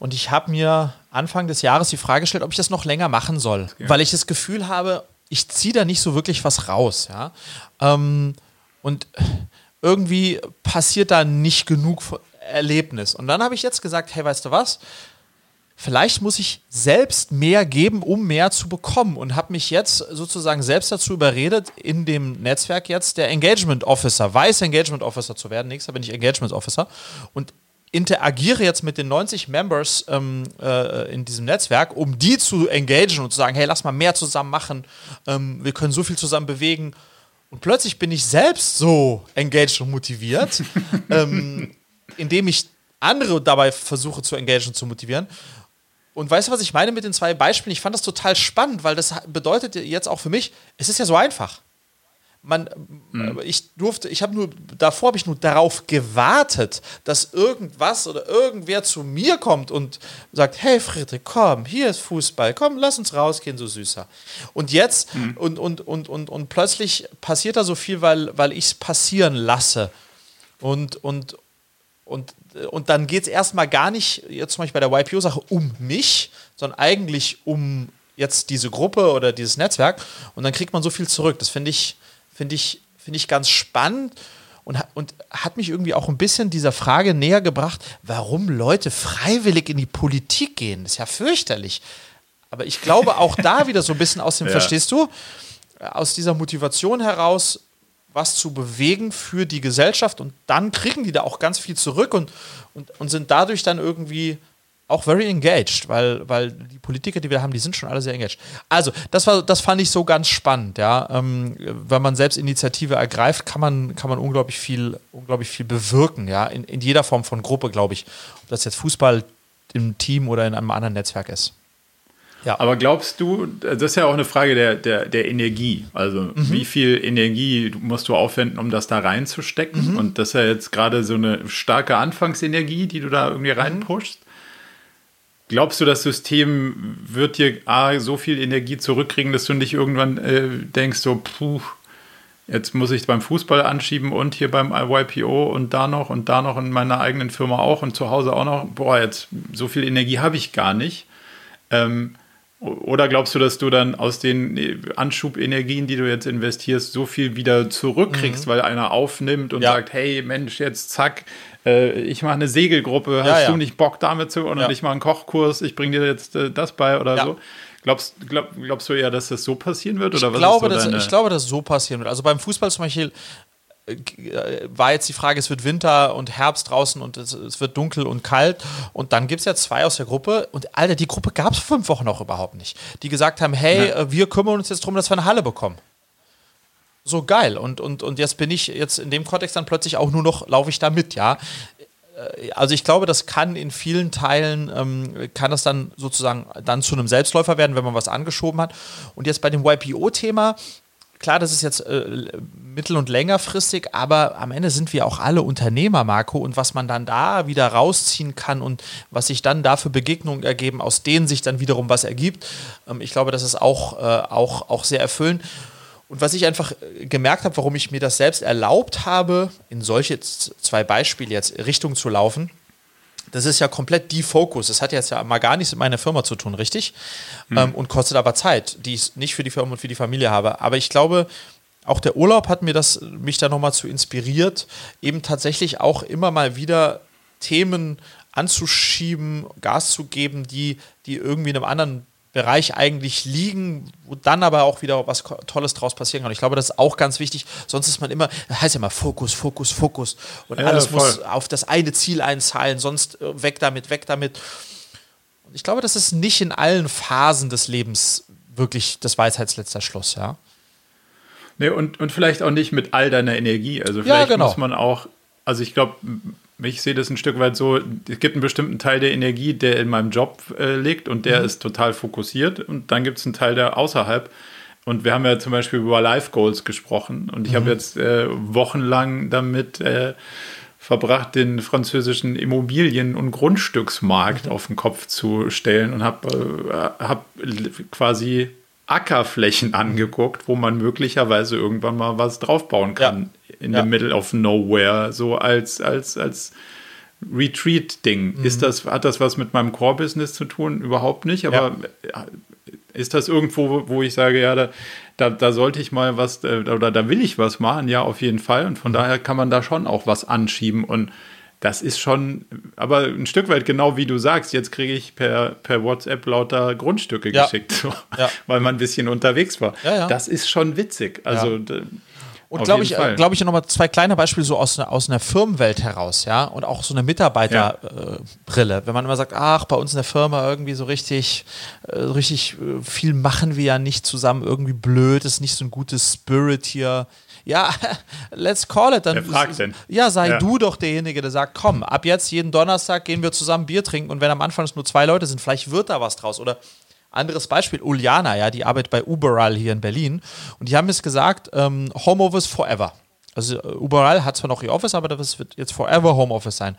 Und ich habe mir Anfang des Jahres die Frage gestellt, ob ich das noch länger machen soll, ja. weil ich das Gefühl habe, ich ziehe da nicht so wirklich was raus. Ja? Ähm, und irgendwie passiert da nicht genug Erlebnis. Und dann habe ich jetzt gesagt, hey, weißt du was? Vielleicht muss ich selbst mehr geben, um mehr zu bekommen. Und habe mich jetzt sozusagen selbst dazu überredet, in dem Netzwerk jetzt der Engagement Officer, Weiß Engagement Officer zu werden. Nächster bin ich Engagement Officer. Und interagiere jetzt mit den 90 Members ähm, äh, in diesem Netzwerk, um die zu engagieren und zu sagen, hey, lass mal mehr zusammen machen, ähm, wir können so viel zusammen bewegen. Und plötzlich bin ich selbst so engaged und motiviert, ähm, indem ich andere dabei versuche zu engagieren und zu motivieren. Und weißt du, was ich meine mit den zwei Beispielen? Ich fand das total spannend, weil das bedeutet jetzt auch für mich, es ist ja so einfach man, mhm. ich durfte, ich habe nur, davor habe ich nur darauf gewartet, dass irgendwas oder irgendwer zu mir kommt und sagt, hey Friedrich, komm, hier ist Fußball, komm, lass uns rausgehen, so süßer. Und jetzt, mhm. und, und, und, und, und plötzlich passiert da so viel, weil, weil ich es passieren lasse. Und, und, und, und dann geht es erstmal gar nicht, jetzt zum Beispiel bei der YPO-Sache, um mich, sondern eigentlich um jetzt diese Gruppe oder dieses Netzwerk. Und dann kriegt man so viel zurück. Das finde ich, finde ich, find ich ganz spannend und, und hat mich irgendwie auch ein bisschen dieser Frage näher gebracht, warum Leute freiwillig in die Politik gehen. Das ist ja fürchterlich. Aber ich glaube auch da wieder so ein bisschen aus dem, ja. verstehst du, aus dieser Motivation heraus, was zu bewegen für die Gesellschaft und dann kriegen die da auch ganz viel zurück und, und, und sind dadurch dann irgendwie auch very engaged, weil, weil die Politiker, die wir haben, die sind schon alle sehr engaged. Also, das war, das fand ich so ganz spannend, ja. Ähm, wenn man selbst Initiative ergreift, kann man, kann man unglaublich viel, unglaublich viel bewirken, ja, in, in jeder Form von Gruppe, glaube ich. Ob das jetzt Fußball im Team oder in einem anderen Netzwerk ist. Ja. Aber glaubst du, das ist ja auch eine Frage der, der, der Energie. Also, mhm. wie viel Energie musst du aufwenden, um das da reinzustecken? Mhm. Und das ist ja jetzt gerade so eine starke Anfangsenergie, die du da irgendwie mhm. reinpushst. Glaubst du, das System wird dir A, so viel Energie zurückkriegen, dass du nicht irgendwann äh, denkst, so, puh, jetzt muss ich beim Fußball anschieben und hier beim YPO und da noch und da noch in meiner eigenen Firma auch und zu Hause auch noch, boah, jetzt so viel Energie habe ich gar nicht. Ähm, oder glaubst du, dass du dann aus den äh, Anschubenergien, die du jetzt investierst, so viel wieder zurückkriegst, mhm. weil einer aufnimmt und ja. sagt, hey Mensch, jetzt zack, äh, ich mache eine Segelgruppe, hast ja. du nicht Bock damit zu? Oder ich mache einen Kochkurs, ich bringe dir jetzt äh, das bei oder so. Glaubst, glaub, glaubst du eher, dass das so passieren wird? Oder ich, glaube, so dass, ich glaube, dass es so passieren wird. Also beim Fußball zum Beispiel äh, war jetzt die Frage, es wird Winter und Herbst draußen und es, es wird dunkel und kalt. Und dann gibt es ja zwei aus der Gruppe. Und Alter, die Gruppe gab es fünf Wochen auch überhaupt nicht. Die gesagt haben, hey, ja. Äh, wir kümmern uns jetzt darum, dass wir eine Halle bekommen. So geil. Und, und, und jetzt bin ich jetzt in dem Kontext dann plötzlich auch nur noch, laufe ich da mit, ja. Äh, also ich glaube, das kann in vielen Teilen, ähm, kann das dann sozusagen dann zu einem Selbstläufer werden, wenn man was angeschoben hat. Und jetzt bei dem YPO-Thema, klar, das ist jetzt äh, mittel- und längerfristig, aber am Ende sind wir auch alle Unternehmer, Marco, und was man dann da wieder rausziehen kann und was sich dann da für Begegnungen ergeben, aus denen sich dann wiederum was ergibt, ähm, ich glaube, das ist auch, äh, auch, auch sehr erfüllend. Und was ich einfach äh, gemerkt habe, warum ich mir das selbst erlaubt habe, in solche zwei Beispiele jetzt Richtung zu laufen, das ist ja komplett Defocus. Das hat jetzt ja mal gar nichts mit meiner Firma zu tun, richtig? Mhm. Ähm, und kostet aber Zeit, die ich nicht für die Firma und für die Familie habe. Aber ich glaube, auch der Urlaub hat mir das, mich da nochmal zu inspiriert, eben tatsächlich auch immer mal wieder Themen anzuschieben, Gas zu geben, die, die irgendwie in einem anderen Bereich eigentlich liegen, wo dann aber auch wieder was Tolles draus passieren kann. Ich glaube, das ist auch ganz wichtig. Sonst ist man immer, das heißt ja immer Fokus, Fokus, Fokus. Und ja, alles muss auf das eine Ziel einzahlen, sonst äh, weg damit, weg damit. Und ich glaube, das ist nicht in allen Phasen des Lebens wirklich das Weisheitsletzter Schluss, ja. Nee, und, und vielleicht auch nicht mit all deiner Energie. Also vielleicht ja, genau. muss man auch, also ich glaube, ich sehe das ein Stück weit so, es gibt einen bestimmten Teil der Energie, der in meinem Job äh, liegt und der mhm. ist total fokussiert und dann gibt es einen Teil, der außerhalb und wir haben ja zum Beispiel über Life Goals gesprochen und ich mhm. habe jetzt äh, wochenlang damit äh, verbracht, den französischen Immobilien- und Grundstücksmarkt mhm. auf den Kopf zu stellen und habe äh, hab quasi Ackerflächen angeguckt, wo man möglicherweise irgendwann mal was draufbauen kann ja. in ja. the middle of nowhere, so als, als, als Retreat-Ding. Mhm. Ist das, hat das was mit meinem Core-Business zu tun? Überhaupt nicht, aber ja. ist das irgendwo, wo ich sage, ja, da, da, da sollte ich mal was, äh, oder da will ich was machen? Ja, auf jeden Fall. Und von mhm. daher kann man da schon auch was anschieben und das ist schon, aber ein Stück weit genau wie du sagst, jetzt kriege ich per, per WhatsApp lauter Grundstücke ja. geschickt, so, ja. weil man ein bisschen unterwegs war. Ja, das ist schon witzig. Also und glaube ich, glaube ich nochmal zwei kleine Beispiele so aus, aus einer Firmenwelt heraus, ja, und auch so eine Mitarbeiterbrille. Äh, Wenn man immer sagt, ach, bei uns in der Firma irgendwie so richtig, äh, richtig äh, viel machen wir ja nicht zusammen, irgendwie blöd, ist nicht so ein gutes Spirit hier ja, let's call it. Dann, Wer fragt denn? Ja, sei ja. du doch derjenige, der sagt, komm, ab jetzt jeden Donnerstag gehen wir zusammen Bier trinken und wenn am Anfang es nur zwei Leute sind, vielleicht wird da was draus. Oder anderes Beispiel, Uliana, ja, die arbeitet bei Uberal hier in Berlin und die haben es gesagt, ähm, Homeoffice forever. Also äh, Uberal hat zwar noch ihr Office, aber das wird jetzt forever Homeoffice sein.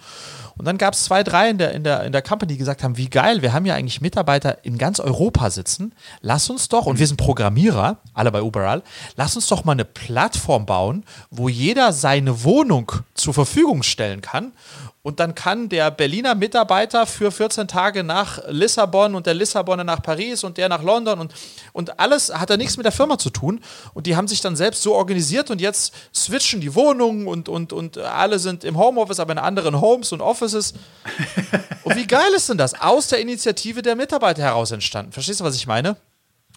Und dann gab es zwei, drei in der, in, der, in der Company, die gesagt haben, wie geil, wir haben ja eigentlich Mitarbeiter in ganz Europa sitzen. Lass uns doch, und wir sind Programmierer, alle bei Uberal, lass uns doch mal eine Plattform bauen, wo jeder seine Wohnung zur Verfügung stellen kann und dann kann der Berliner Mitarbeiter für 14 Tage nach Lissabon und der Lissabonner nach Paris und der nach London und, und alles hat da nichts mit der Firma zu tun. Und die haben sich dann selbst so organisiert und jetzt switchen die Wohnungen und, und, und alle sind im Homeoffice, aber in anderen Homes und Offices. Und wie geil ist denn das? Aus der Initiative der Mitarbeiter heraus entstanden. Verstehst du, was ich meine?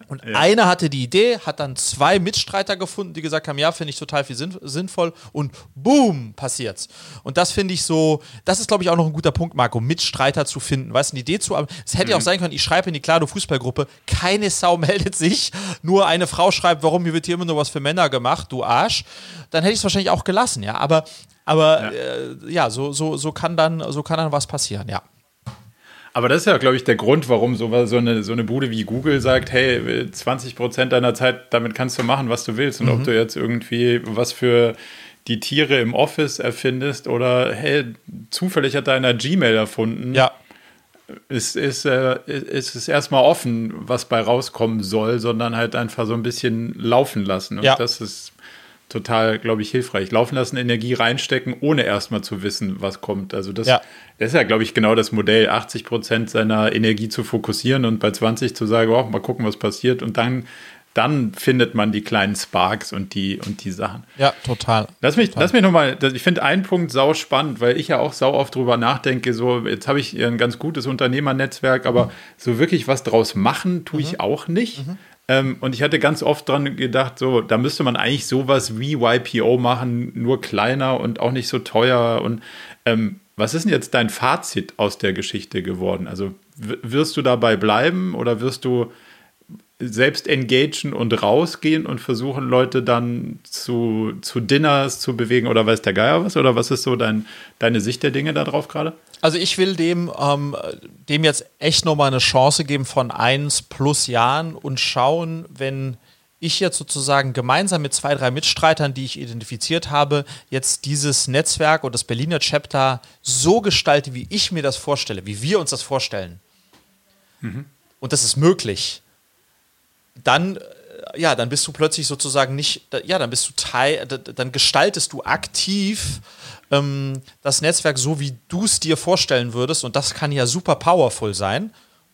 Und ja. einer hatte die Idee, hat dann zwei Mitstreiter gefunden, die gesagt haben, ja, finde ich total viel sinn sinnvoll und boom, passiert's. Und das finde ich so, das ist glaube ich auch noch ein guter Punkt, Marco, Mitstreiter zu finden, weißt du, eine Idee zu haben. Es hätte ja mhm. auch sein können, ich schreibe in die Klaro Fußballgruppe, keine Sau meldet sich, nur eine Frau schreibt, warum hier wird hier immer nur was für Männer gemacht, du Arsch. Dann hätte ich es wahrscheinlich auch gelassen, ja, aber aber ja, äh, ja so, so, so, kann dann, so kann dann was passieren, ja. Aber das ist ja, glaube ich, der Grund, warum so, so, eine, so eine Bude wie Google sagt, hey, 20 Prozent deiner Zeit, damit kannst du machen, was du willst. Und mhm. ob du jetzt irgendwie was für die Tiere im Office erfindest oder hey, zufällig hat da einer Gmail erfunden. Ja. Ist, ist, äh, ist es erstmal offen, was bei rauskommen soll, sondern halt einfach so ein bisschen laufen lassen. Und ja. das ist total, glaube ich, hilfreich. Laufen lassen, Energie reinstecken, ohne erstmal zu wissen, was kommt. Also das, ja. das ist ja, glaube ich, genau das Modell, 80 Prozent seiner Energie zu fokussieren und bei 20 zu sagen, oh, mal gucken, was passiert. Und dann, dann findet man die kleinen Sparks und die, und die Sachen. Ja, total. Lass mich, total. lass mich nochmal, ich finde einen Punkt sau spannend, weil ich ja auch sau oft drüber nachdenke, so, jetzt habe ich ein ganz gutes Unternehmernetzwerk, aber so wirklich was draus machen, tue ich mhm. auch nicht. Mhm. Ähm, und ich hatte ganz oft dran gedacht, so, da müsste man eigentlich sowas wie YPO machen, nur kleiner und auch nicht so teuer. Und ähm, was ist denn jetzt dein Fazit aus der Geschichte geworden? Also wirst du dabei bleiben oder wirst du selbst engagen und rausgehen und versuchen, Leute dann zu, zu Dinners zu bewegen oder weiß der Geier was? Oder was ist so dein, deine Sicht der Dinge darauf gerade? Also ich will dem, ähm, dem jetzt echt nochmal eine Chance geben von eins plus Jahren und schauen, wenn ich jetzt sozusagen gemeinsam mit zwei, drei Mitstreitern, die ich identifiziert habe, jetzt dieses Netzwerk und das Berliner Chapter so gestalte, wie ich mir das vorstelle, wie wir uns das vorstellen. Mhm. Und das ist möglich. Dann äh, ja, dann bist du plötzlich sozusagen nicht, ja, dann bist du Teil, dann gestaltest du aktiv ähm, das Netzwerk so, wie du es dir vorstellen würdest. Und das kann ja super powerful sein.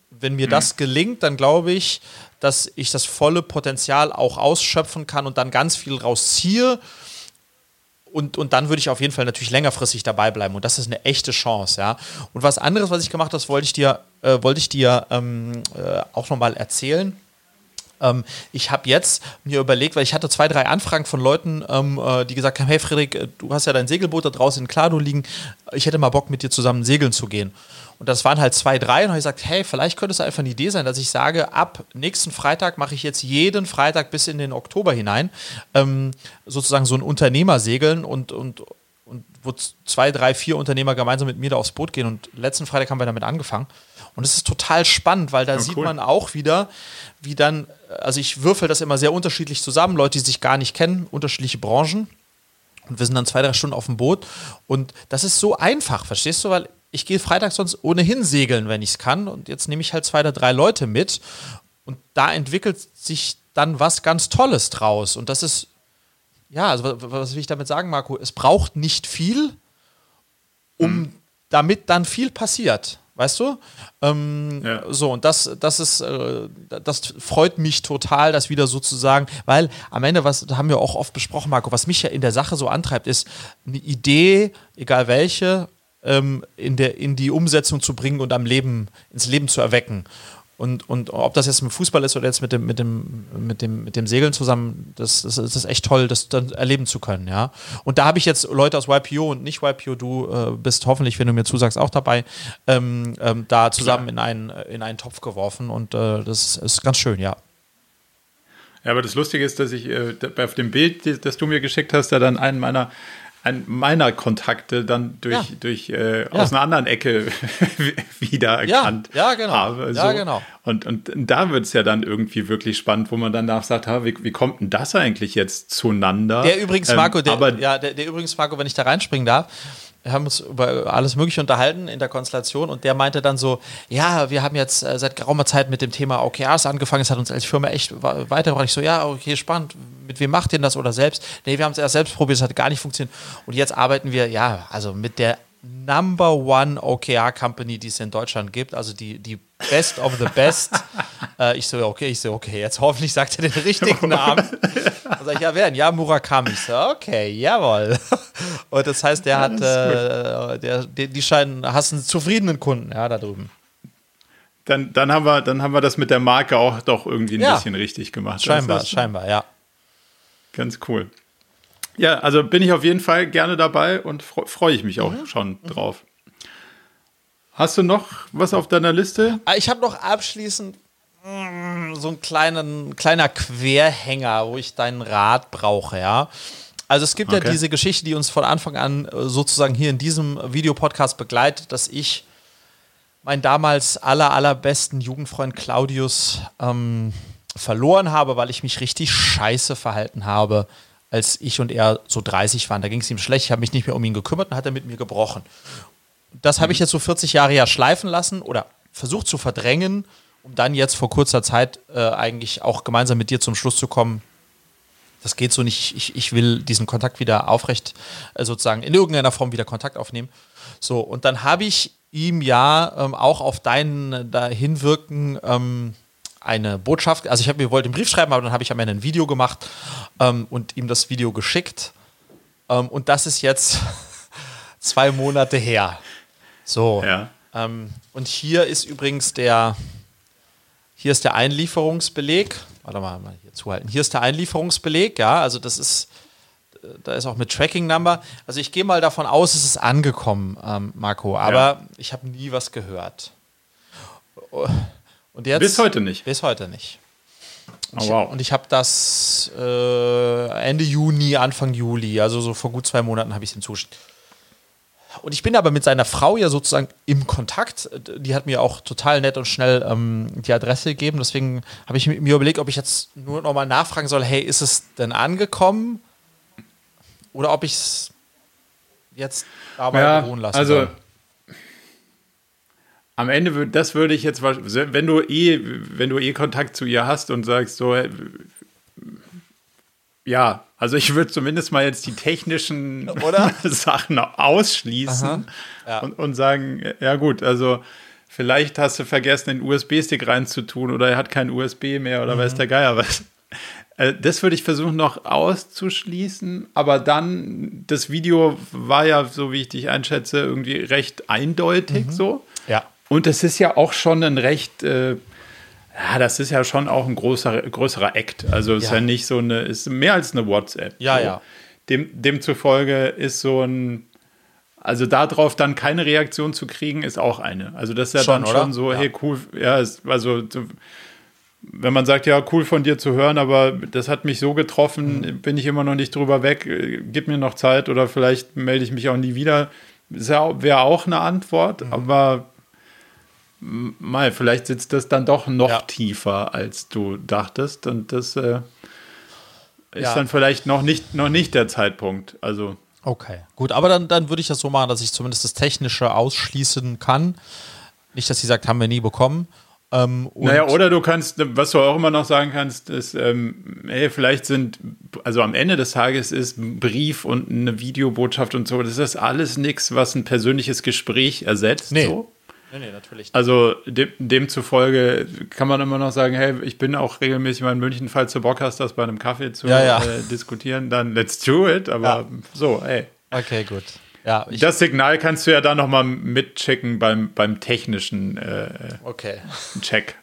Wenn mir mhm. das gelingt, dann glaube ich, dass ich das volle Potenzial auch ausschöpfen kann und dann ganz viel rausziehe. Und, und dann würde ich auf jeden Fall natürlich längerfristig dabei bleiben. Und das ist eine echte Chance, ja. Und was anderes, was ich gemacht habe, wollte ich dir, äh, wollte ich dir ähm, äh, auch nochmal erzählen. Ähm, ich habe jetzt mir überlegt, weil ich hatte zwei, drei Anfragen von Leuten, ähm, äh, die gesagt haben, hey Friedrich, äh, du hast ja dein Segelboot da draußen in Klado liegen, ich hätte mal Bock mit dir zusammen segeln zu gehen. Und das waren halt zwei, drei und habe ich gesagt, hey, vielleicht könnte es einfach eine Idee sein, dass ich sage, ab nächsten Freitag mache ich jetzt jeden Freitag bis in den Oktober hinein ähm, sozusagen so ein Unternehmersegeln und, und, und wo zwei, drei, vier Unternehmer gemeinsam mit mir da aufs Boot gehen. Und letzten Freitag haben wir damit angefangen. Und es ist total spannend, weil da ja, sieht cool. man auch wieder, wie dann also ich würfel das immer sehr unterschiedlich zusammen, Leute, die sich gar nicht kennen, unterschiedliche Branchen. Und wir sind dann zwei, drei Stunden auf dem Boot. Und das ist so einfach, verstehst du? Weil ich gehe Freitag sonst ohnehin segeln, wenn ich es kann. Und jetzt nehme ich halt zwei oder drei Leute mit. Und da entwickelt sich dann was ganz Tolles draus. Und das ist, ja, also was will ich damit sagen, Marco? Es braucht nicht viel, um hm. damit dann viel passiert. Weißt du? Ähm, ja. So, und das, das ist, äh, das freut mich total, das wieder sozusagen, weil am Ende, was haben wir auch oft besprochen, Marco, was mich ja in der Sache so antreibt, ist eine Idee, egal welche, ähm, in, der, in die Umsetzung zu bringen und am Leben, ins Leben zu erwecken. Und, und ob das jetzt mit Fußball ist oder jetzt mit dem, mit dem, mit dem, mit dem Segeln zusammen, das, das, das ist echt toll, das dann erleben zu können, ja. Und da habe ich jetzt Leute aus YPO und nicht YPO, du äh, bist hoffentlich, wenn du mir zusagst, auch dabei, ähm, ähm, da zusammen in einen, in einen Topf geworfen und äh, das ist ganz schön, ja. Ja, aber das Lustige ist, dass ich äh, auf dem Bild, das du mir geschickt hast, da dann einen meiner ein meiner Kontakte dann durch, ja. durch äh, ja. aus einer anderen Ecke wieder erkannt ja, ja, genau. habe. So. Ja, genau. Und, und da wird es ja dann irgendwie wirklich spannend, wo man danach sagt, ha, wie, wie kommt denn das eigentlich jetzt zueinander? Der übrigens, Marco, ähm, der, aber, ja, der, der übrigens, Marco, wenn ich da reinspringen darf, haben uns über alles Mögliche unterhalten in der Konstellation und der meinte dann so, ja, wir haben jetzt äh, seit geraumer Zeit mit dem Thema OKRs angefangen, es hat uns als Firma echt weitergebracht. Ich so, ja, okay, spannend, mit wem macht ihr das oder selbst? Nee, wir haben es erst selbst probiert, es hat gar nicht funktioniert und jetzt arbeiten wir, ja, also mit der Number One OKR Company, die es in Deutschland gibt, also die, die Best of the Best. äh, ich so, okay, ich so, okay, jetzt hoffentlich sagt er den richtigen Namen. Dann sag ich, ja, wer denn? Ja, Murakami. Ich so, okay, jawohl. Und das heißt, der hat, äh, der, die, die scheinen, hast einen zufriedenen Kunden, ja, da drüben. dann, dann, haben wir, dann haben wir das mit der Marke auch doch irgendwie ein Ja. bisschen richtig gemacht. Scheinbar, scheinbar, ja. Ganz cool. Ja, also bin ich auf jeden Fall gerne dabei und fre- freue ich mich auch Mhm. schon drauf. Hast du noch was auf deiner Liste? Ah, Ich habe noch abschließend mm, so einen kleinen kleiner Querhänger, wo ich deinen Rat brauche, ja. Also es gibt ja Okay. diese Geschichte, die uns von Anfang an äh, sozusagen hier in diesem Videopodcast begleitet, dass ich meinen damals aller allerbesten Jugendfreund Claudius ähm, verloren habe, weil ich mich richtig scheiße verhalten habe, als ich und er so 30 waren. Da ging es ihm schlecht, ich habe mich nicht mehr um ihn gekümmert und hat er mit mir gebrochen. Das habe ich jetzt so 40 Jahre ja schleifen lassen oder versucht zu verdrängen, um dann jetzt vor kurzer Zeit äh, eigentlich auch gemeinsam mit dir zum Schluss zu kommen, das geht so nicht, ich, ich will diesen Kontakt wieder aufrecht, äh, sozusagen in irgendeiner Form wieder Kontakt aufnehmen. So, und dann habe ich ihm ja ähm, auch auf dein dahinwirken ähm, eine Botschaft, also ich habe mir wollte einen Brief schreiben, aber dann habe ich am Ende ein Video gemacht ähm, und ihm das Video geschickt. Ähm, und das ist jetzt zwei Monate her. So. Ja. Ähm, und hier ist übrigens der, hier ist der Einlieferungsbeleg. Warte mal, mal hier zuhalten. Hier ist der Einlieferungsbeleg, ja, also das ist, da ist auch mit Tracking Number. Also ich gehe mal davon aus, es ist angekommen, ähm, Marco, aber Ja. ich habe nie was gehört. Und jetzt, Bis heute nicht. Bis heute nicht. Und Oh, ich, wow. und ich habe das äh, Ende Juni, Anfang Juli, also so vor gut zwei Monaten habe ich es ihm zugeschickt. Und ich bin aber mit seiner Frau ja sozusagen im Kontakt. Die hat mir auch total nett und schnell ähm, die Adresse gegeben. Deswegen habe ich mir überlegt, ob ich jetzt nur nochmal nachfragen soll, hey, ist es denn angekommen? Oder ob ich es jetzt dabei Ja, beruhen lassen also soll. Am Ende würde das würde ich jetzt wenn du eh wenn du eh Kontakt zu ihr hast und sagst so ja, also ich würde zumindest mal jetzt die technischen Oder? Sachen ausschließen Ja. und, und sagen, ja gut, also vielleicht hast du vergessen, den USB-Stick reinzutun oder er hat kein USB mehr oder weiß der Geier was. Äh, Das würde ich versuchen noch auszuschließen, aber dann, das Video war ja, so wie ich dich einschätze, irgendwie recht eindeutig so. Ja. Und es ist ja auch schon ein recht, äh, ja, das ist ja schon auch ein großer, größerer Act. Also es ist Ja. ja nicht so eine, ist mehr als eine WhatsApp. Ja, so. ja. Dem, demzufolge ist so ein, also darauf dann keine Reaktion zu kriegen, ist auch eine. Also das ist ja Schon, dann oder? schon so, Ja. hey, cool, ja, ist, also so, wenn man sagt, ja, cool von dir zu hören, aber das hat mich so getroffen, Mhm. bin ich immer noch nicht drüber weg, äh, gib mir noch Zeit oder vielleicht melde ich mich auch nie wieder. Ja- Wäre auch eine Antwort, Mhm. aber mal, vielleicht sitzt das dann doch noch Ja. tiefer, als du dachtest und das äh, ist Ja. dann vielleicht noch nicht, noch nicht der Zeitpunkt. Also, Okay, gut, aber dann, dann würde ich das so machen, dass ich zumindest das Technische ausschließen kann. Nicht, dass sie sagt, haben wir nie bekommen. Ähm, naja, oder du kannst, was du auch immer noch sagen kannst, ist, ähm, hey, vielleicht sind, also am Ende des Tages ist ein Brief und eine Videobotschaft und so, das ist alles nichts, was ein persönliches Gespräch ersetzt. Nee. So. Nee, nee, natürlich. nicht. Also dem, demzufolge kann man immer noch sagen, hey, ich bin auch regelmäßig mal in München, falls du Bock hast, das bei einem Kaffee zu Ja, ja. Äh, diskutieren, dann let's do it. Aber Ja. so, hey. Okay, gut. Ja, ich, Das Signal kannst du ja dann nochmal mitchecken beim, beim technischen äh, okay. Check.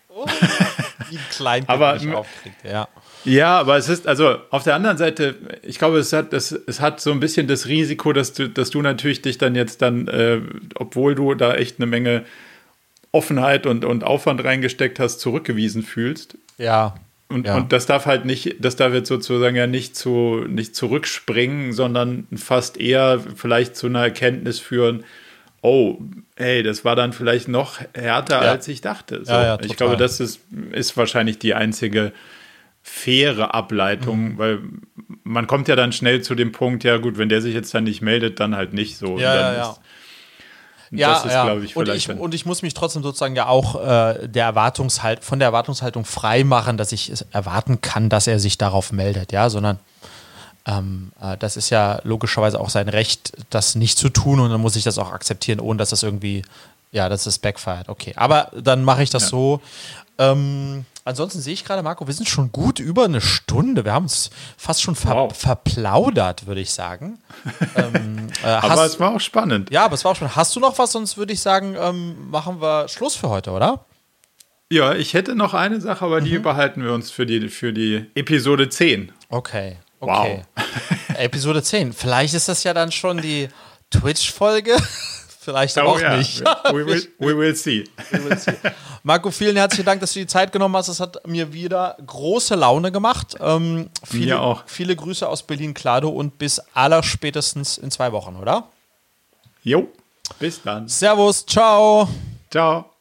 Wie ein Kleinkind Aber- aufkriegt, ja. Ja, aber es ist, also auf der anderen Seite, ich glaube, es hat, es, es hat so ein bisschen das Risiko, dass du, dass du natürlich dich dann jetzt dann, äh, obwohl du da echt eine Menge Offenheit und, und Aufwand reingesteckt hast, zurückgewiesen fühlst. Ja. Und, ja. und das darf halt nicht, das darf jetzt sozusagen ja nicht zu, nicht zurückspringen, sondern fast eher vielleicht zu einer Erkenntnis führen, oh, hey, das war dann vielleicht noch härter, Ja. als ich dachte. So, Ja, ich glaube, das ist, ist wahrscheinlich die einzige faire Ableitung, Mhm. weil man kommt ja dann schnell zu dem Punkt, ja gut, wenn der sich jetzt dann nicht meldet, dann halt nicht so. Ja, ja, ja. Ist, Ja, das ist, ja. ich, und, ich, und ich muss mich trotzdem sozusagen ja auch äh, der Erwartungshalt, von der Erwartungshaltung frei machen, dass ich erwarten kann, dass er sich darauf meldet, ja, sondern ähm, äh, das ist ja logischerweise auch sein Recht, das nicht zu tun und dann muss ich das auch akzeptieren, ohne dass das irgendwie, ja, dass es backfired. Okay, aber dann mache ich das Ja. so. Ähm, ansonsten sehe ich gerade, Marco, wir sind schon gut über eine Stunde. Wir haben uns fast schon ver Wow. verplaudert, würde ich sagen. ähm, äh, aber es war auch spannend. ja, aber es war auch schon. Hast du noch was? Sonst würde ich sagen, ähm, machen wir Schluss für heute, oder? Ja, ich hätte noch eine Sache, aber die mhm. behalten wir uns für die, für die Episode 10. Okay, okay. Wow. Episode 10. Vielleicht ist das ja dann schon die Twitch-Folge. Vielleicht oh, auch ja. nicht. We will, we will, see. we will see. Marco, vielen herzlichen Dank, dass du die Zeit genommen hast. Es hat mir wieder große Laune gemacht. Ähm, viele, mir auch. Viele Grüße aus Berlin-Klado und bis allerspätestens in zwei Wochen, oder? Jo, bis dann. Servus, ciao. Ciao.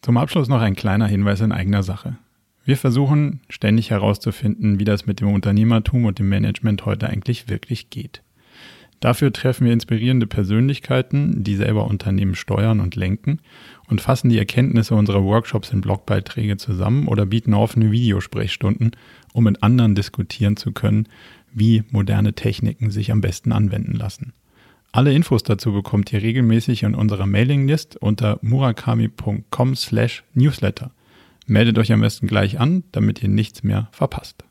Zum Abschluss noch ein kleiner Hinweis in eigener Sache. Wir versuchen ständig herauszufinden, wie das mit dem Unternehmertum und dem Management heute eigentlich wirklich geht. Dafür treffen wir inspirierende Persönlichkeiten, die selber Unternehmen steuern und lenken und fassen die Erkenntnisse unserer Workshops in Blogbeiträge zusammen oder bieten offene Videosprechstunden, um mit anderen diskutieren zu können, wie moderne Techniken sich am besten anwenden lassen. Alle Infos dazu bekommt ihr regelmäßig in unserer Mailinglist unter murakami.com/newsletter. Meldet euch am besten gleich an, damit ihr nichts mehr verpasst.